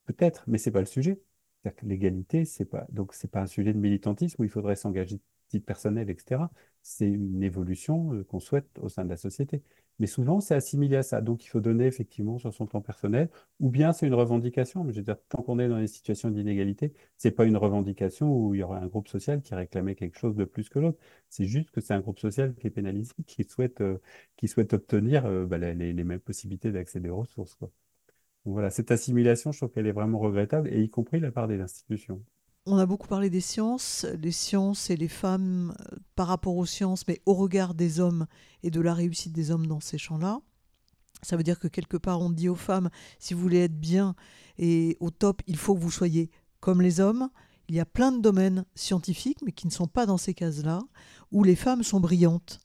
peut-être, mais c'est pas le sujet. C'est-à-dire que l'égalité, c'est pas... Donc, c'est pas un sujet de militantisme où il faudrait s'engager titre personnel, etc. C'est une évolution qu'on souhaite au sein de la société. Mais souvent, c'est assimilé à ça. Donc, il faut donner effectivement sur son temps personnel, ou bien c'est une revendication. Mais je veux dire, tant qu'on est dans des situations d'inégalité, c'est pas une revendication où il y aurait un groupe social qui réclamait quelque chose de plus que l'autre. C'est juste que c'est un groupe social qui est pénalisé, qui souhaite, euh, qui souhaite obtenir euh, bah, les, mêmes possibilités d'accéder aux ressources. Donc voilà, cette assimilation, je trouve qu'elle est vraiment regrettable, et y compris la part des institutions. On a beaucoup parlé des sciences, les sciences et les femmes euh, par rapport aux sciences, mais au regard des hommes et de la réussite des hommes dans ces champs-là. Ça veut dire que quelque part, on dit aux femmes, si vous voulez être bien et au top, il faut que vous soyez comme les hommes. Il y a plein de domaines scientifiques, mais qui ne sont pas dans ces cases-là, où les femmes sont brillantes.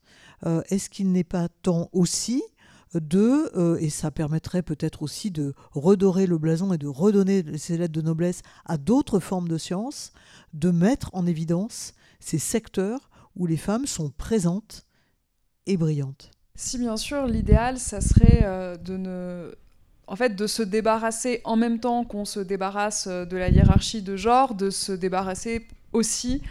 Euh, est-ce qu'il n'est pas temps aussi de, euh, et ça permettrait peut-être aussi de redorer le blason et de redonner ces lettres de noblesse à d'autres formes de sciences, de mettre en évidence ces secteurs où les femmes sont présentes et brillantes. Si bien sûr, l'idéal, ça serait euh, de ne en fait, de se débarrasser en même temps qu'on se débarrasse euh, de la hiérarchie de genre, de se débarrasser aussi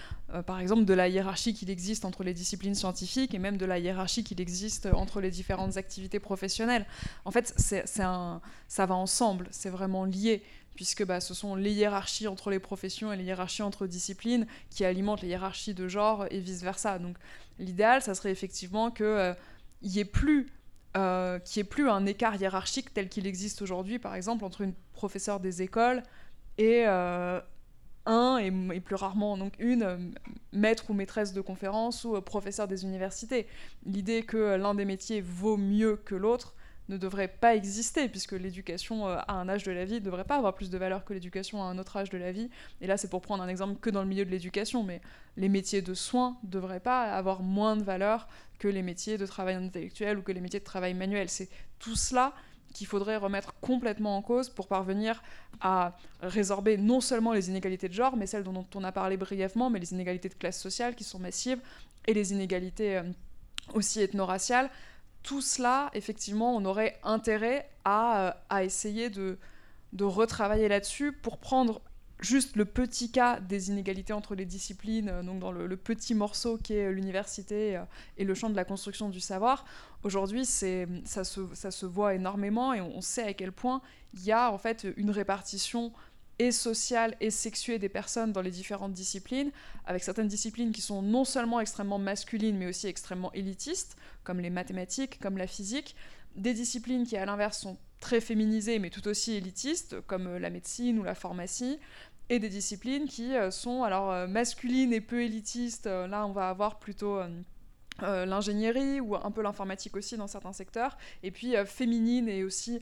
par exemple, de la hiérarchie qu'il existe entre les disciplines scientifiques et même de la hiérarchie qu'il existe entre les différentes activités professionnelles. En fait, un, ça va ensemble, c'est vraiment lié, puisque bah, ce sont les hiérarchies entre les professions et les hiérarchies entre disciplines qui alimentent les hiérarchies de genre et vice-versa. Donc l'idéal, ça serait effectivement qu'il euh, n'y ait plus euh, ait plus un écart hiérarchique tel qu'il existe aujourd'hui, par exemple, entre une professeure des écoles et euh, un, et, plus rarement donc une, euh, maître ou maîtresse de conférence ou euh, professeur des universités. L'idée que l'un des métiers vaut mieux que l'autre ne devrait pas exister, puisque l'éducation euh, à un âge de la vie ne devrait pas avoir plus de valeur que l'éducation à un autre âge de la vie. Et là, c'est pour prendre un exemple que dans le milieu de l'éducation, mais les métiers de soins ne devraient pas avoir moins de valeur que les métiers de travail intellectuel ou que les métiers de travail manuel. C'est tout cela qu'il faudrait remettre complètement en cause pour parvenir à résorber non seulement les inégalités de genre, mais celles dont on a parlé brièvement, mais les inégalités de classe sociale qui sont massives, et les inégalités euh, aussi ethno-raciales. Tout cela, effectivement, on aurait intérêt à, euh, essayer de retravailler là-dessus pour prendre juste le petit cas des inégalités entre les disciplines, euh, donc dans le, petit morceau qui est l'université euh, et le champ de la construction du savoir, aujourd'hui ça se, voit énormément et on sait à quel point il y a en fait une répartition et sociale et sexuée des personnes dans les différentes disciplines, avec certaines disciplines qui sont non seulement extrêmement masculines, mais aussi extrêmement élitistes, comme les mathématiques, comme la physique, des disciplines qui à l'inverse sont très féminisées, mais tout aussi élitistes, comme euh, la médecine ou la pharmacie, et des disciplines qui euh, sont alors euh, masculines et peu élitistes. Euh, là, on va avoir plutôt l'ingénierie ou un peu l'informatique aussi dans certains secteurs, et puis féminines et aussi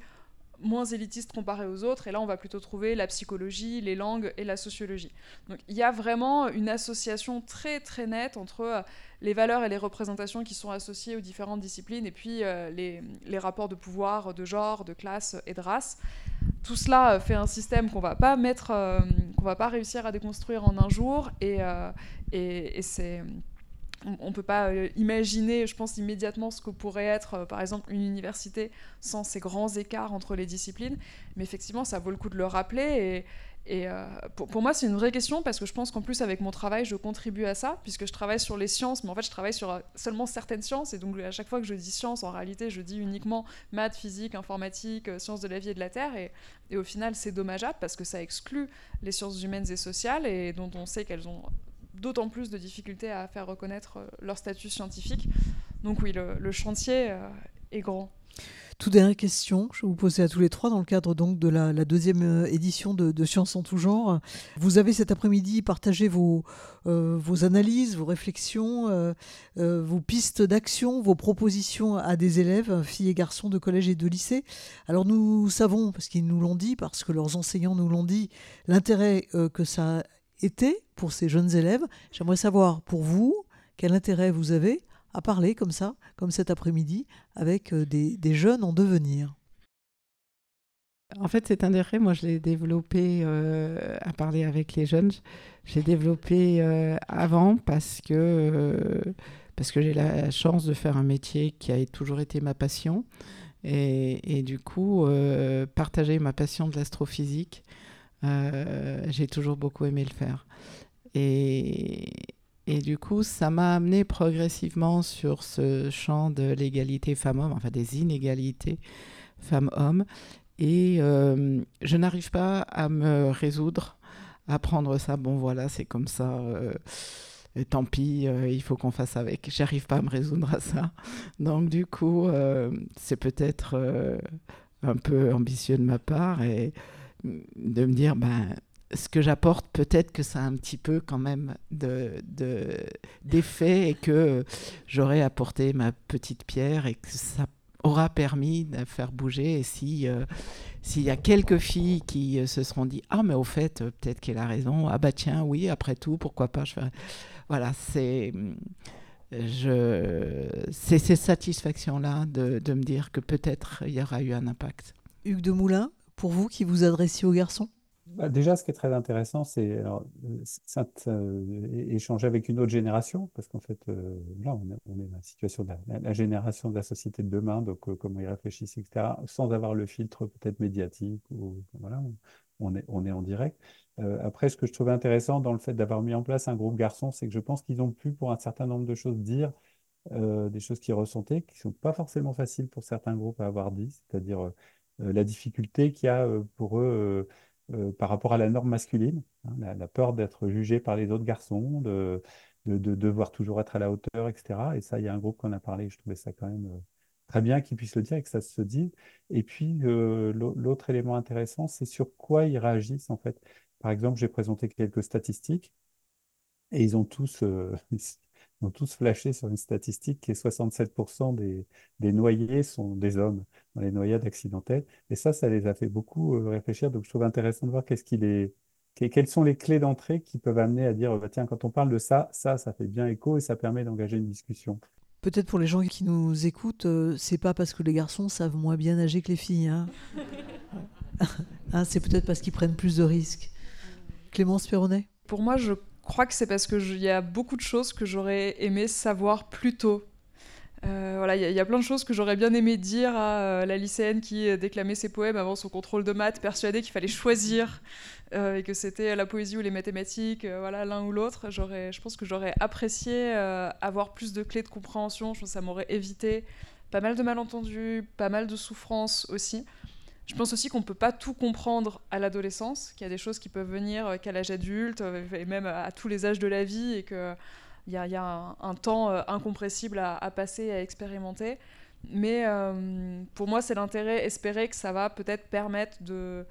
moins élitistes comparées aux autres. Et là, on va plutôt trouver la psychologie, les langues et la sociologie. Donc il y a vraiment une association très très nette entre les valeurs et les représentations qui sont associées aux différentes disciplines et puis les, les, rapports de pouvoir, de genre, de classe et de race tout cela fait un système qu'on va pas mettre, euh, qu'on va pas réussir à déconstruire en un jour, et, euh, et, c'est on ne peut pas euh, imaginer, je pense, immédiatement ce que pourrait être, par exemple, une université sans ces grands écarts entre les disciplines. Mais effectivement, ça vaut le coup de le rappeler. Et, euh, pour, moi, c'est une vraie question parce que je pense qu'en plus, avec mon travail, je contribue à ça, puisque je travaille sur les sciences, mais en fait, je travaille sur euh, seulement certaines sciences. Et donc, à chaque fois que je dis sciences, en réalité, je dis uniquement maths, physique, informatique, euh, sciences de la vie et de la Terre. Et au final, c'est dommageable parce que ça exclut les sciences humaines et sociales, et dont on sait qu'elles ont d'autant plus de difficultés à faire reconnaître leur statut scientifique. Donc, oui, le, chantier est grand. Toute dernière question, je vais vous poser à tous les trois dans le cadre donc de la, deuxième euh, édition de, Sciences en tout genre. Vous avez cet après-midi partagé vos, euh, analyses, vos réflexions, euh, vos pistes d'action, vos propositions à des élèves, filles et garçons de collège et de lycée. Alors nous savons, parce qu'ils nous l'ont dit, parce que leurs enseignants nous l'ont dit, l'intérêt que ça a été pour ces jeunes élèves. J'aimerais savoir pour vous quel intérêt vous avez à parler comme ça, comme cet après-midi, avec euh, des, jeunes en devenir? En fait, cet intérêt, moi, je l'ai développé euh, à parler avec les jeunes. Je l'ai développé euh, avant parce que, que j'ai la chance de faire un métier qui a toujours été ma passion. Et du coup, partager ma passion de l'astrophysique, j'ai toujours beaucoup aimé le faire. Et, Et du coup, ça m'a amené progressivement sur ce champ de l'égalité femmes-hommes, enfin des inégalités femmes-hommes. Et euh, je n'arrive pas à me résoudre à prendre ça. Bon, voilà, c'est comme ça. Euh, tant pis, euh, il faut qu'on fasse avec. J'arrive pas à me résoudre à ça. Donc, du coup, c'est peut-être un peu ambitieux de ma part et de me dire, ben, ce que j'apporte, peut-être que ça a un petit peu quand même d'effet de, d'effet et que j'aurais apporté ma petite pierre et que ça aura permis de faire bouger. Et si euh, s'il y a quelques filles qui euh, se seront dit ah mais au fait euh, peut-être qu'elle a raison ah bah tiens oui après tout pourquoi pas je voilà c'est je c'est ces satisfactions là de, de me dire que peut-être il y aura eu un impact. Hugues de Moulin, pour vous qui vous adressiez aux garçons? Bah, déjà, ce qui est très intéressant, c'est euh, échanger avec une autre génération, parce qu'en fait, euh, là, on est, dans la situation de la, génération de la société de demain, donc euh, comment ils réfléchissent, etc., sans avoir le filtre peut-être médiatique, voilà, on, est, on est en direct. après, ce que je trouvais intéressant dans le fait d'avoir mis en place un groupe garçon, c'est que je pense qu'ils ont pu, pour un certain nombre de choses, dire des choses qu'ils ressentaient, qui ne sont pas forcément faciles pour certains groupes à avoir dit, c'est-à-dire la difficulté qu'il y a pour eux euh, par rapport à la norme masculine, hein, la, peur d'être jugé par les autres garçons, de, de, devoir toujours être à la hauteur, etc. Et ça, il y a un groupe qu'on a parlé, je trouvais ça quand même euh, très bien qu'ils puissent le dire et que ça se dise. Et puis, euh, l'autre élément intéressant, c'est sur quoi ils réagissent en fait. Par exemple, j'ai présenté quelques statistiques et ils ont tous, ont tous flashé sur une statistique qui est 67% des, des, noyés sont des hommes dans les noyades accidentelles. Et ça, ça les a fait beaucoup euh, réfléchir. Donc, je trouve intéressant de voir qu'est-ce qu'il est, quelles sont les clés d'entrée qui peuvent amener à dire, bah, tiens, quand on parle de ça, ça, ça fait bien écho et ça permet d'engager une discussion. Peut-être pour les gens qui nous écoutent, euh, c'est pas parce que les garçons savent moins bien nager que les filles. Hein. hein, c'est peut-être parce qu'ils prennent plus de risques. Clémence Perronnet? Pour moi, je crois que c'est parce qu'il y a beaucoup de choses que j'aurais aimé savoir plus tôt. Euh, voilà, il y, a plein de choses que j'aurais bien aimé dire à euh, la lycéenne qui déclamait ses poèmes avant son contrôle de maths, persuadée qu'il fallait choisir euh, et que c'était la poésie ou les mathématiques, voilà, l'un ou l'autre. je pense que j'aurais apprécié avoir plus de clés de compréhension. Je pense que ça m'aurait évité pas mal de malentendus, pas mal de souffrances aussi. Je pense aussi qu'on ne peut pas tout comprendre à l'adolescence, qu'il y a des choses qui peuvent venir euh, qu'à l'âge adulte, euh, et même à tous les âges de la vie, et qu'il y a, y a un, temps euh, incompressible à, passer, à expérimenter. Mais pour moi, c'est l'intérêt, espérer que ça va peut-être permettre de,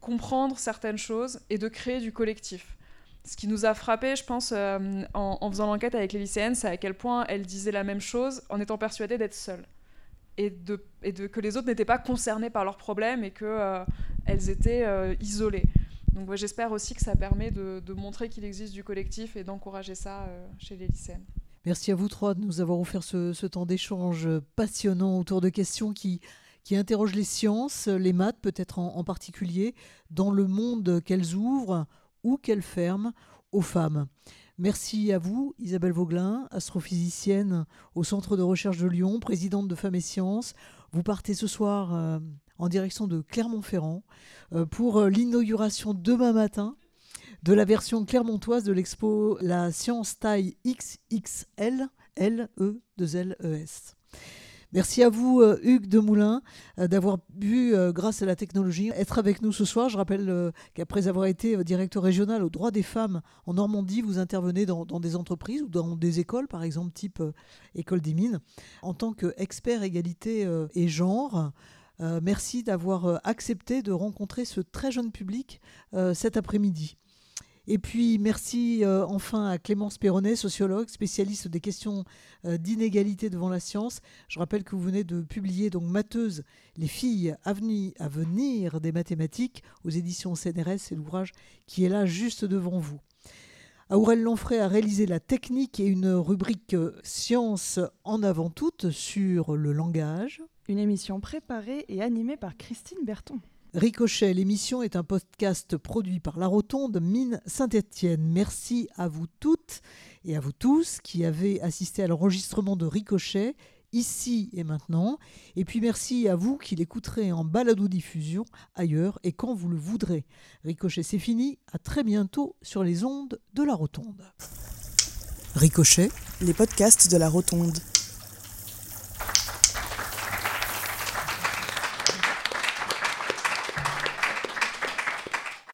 comprendre certaines choses et de créer du collectif. Ce qui nous a frappé, je pense, en, en, faisant l'enquête avec les lycéennes, c'est à quel point elles disaient la même chose en étant persuadées d'être seules et, que les autres n'étaient pas concernés par leurs problèmes et qu'elles euh, étaient euh, isolées. Donc j'espère aussi que ça permet de, montrer qu'il existe du collectif et d'encourager ça euh, chez les lycéennes. Merci à vous trois de nous avoir offert ce, temps d'échange passionnant autour de questions qui, interrogent les sciences, les maths peut-être en particulier, dans le monde qu'elles ouvrent ou qu'elles ferment aux femmes. Merci à vous, Isabelle Vauglin, astrophysicienne au Centre de recherche de Lyon, présidente de Femmes et Sciences. Vous partez ce soir euh, en direction de Clermont-Ferrand euh, pour euh, l'inauguration demain matin de la version clermontoise de l'expo La Science Taille XXL, L-E-2-L-E-S. Merci à vous, euh, Hugues Demoulin, euh, d'avoir pu, euh, grâce à la technologie, être avec nous ce soir. Je rappelle qu'après avoir été directeur régional aux droits des femmes en Normandie, vous intervenez dans, des entreprises ou dans des écoles, par exemple, type École des mines, en tant qu'expert égalité et genre. merci d'avoir accepté de rencontrer ce très jeune public cet après-midi. Et puis merci euh, enfin à Clémence Perronnet, sociologue, spécialiste des questions euh, d'inégalité devant la science. Je rappelle que vous venez de publier donc Matheuse, les filles à venir des mathématiques aux éditions CNRS, c'est l'ouvrage qui est là juste devant vous. Aurel Lanfray a réalisé la technique et une rubrique euh, Science en avant toute sur le langage. Une émission préparée et animée par Christine Berton. Ricochet, l'émission est un podcast produit par La Rotonde Mine Saint-Étienne. Merci à vous toutes et à vous tous qui avez assisté à l'enregistrement de Ricochet, ici et maintenant. Et puis merci à vous qui l'écouterez en balado-diffusion ailleurs et quand vous le voudrez. Ricochet, c'est fini. À très bientôt sur les ondes de la Rotonde. Ricochet, les podcasts de la Rotonde.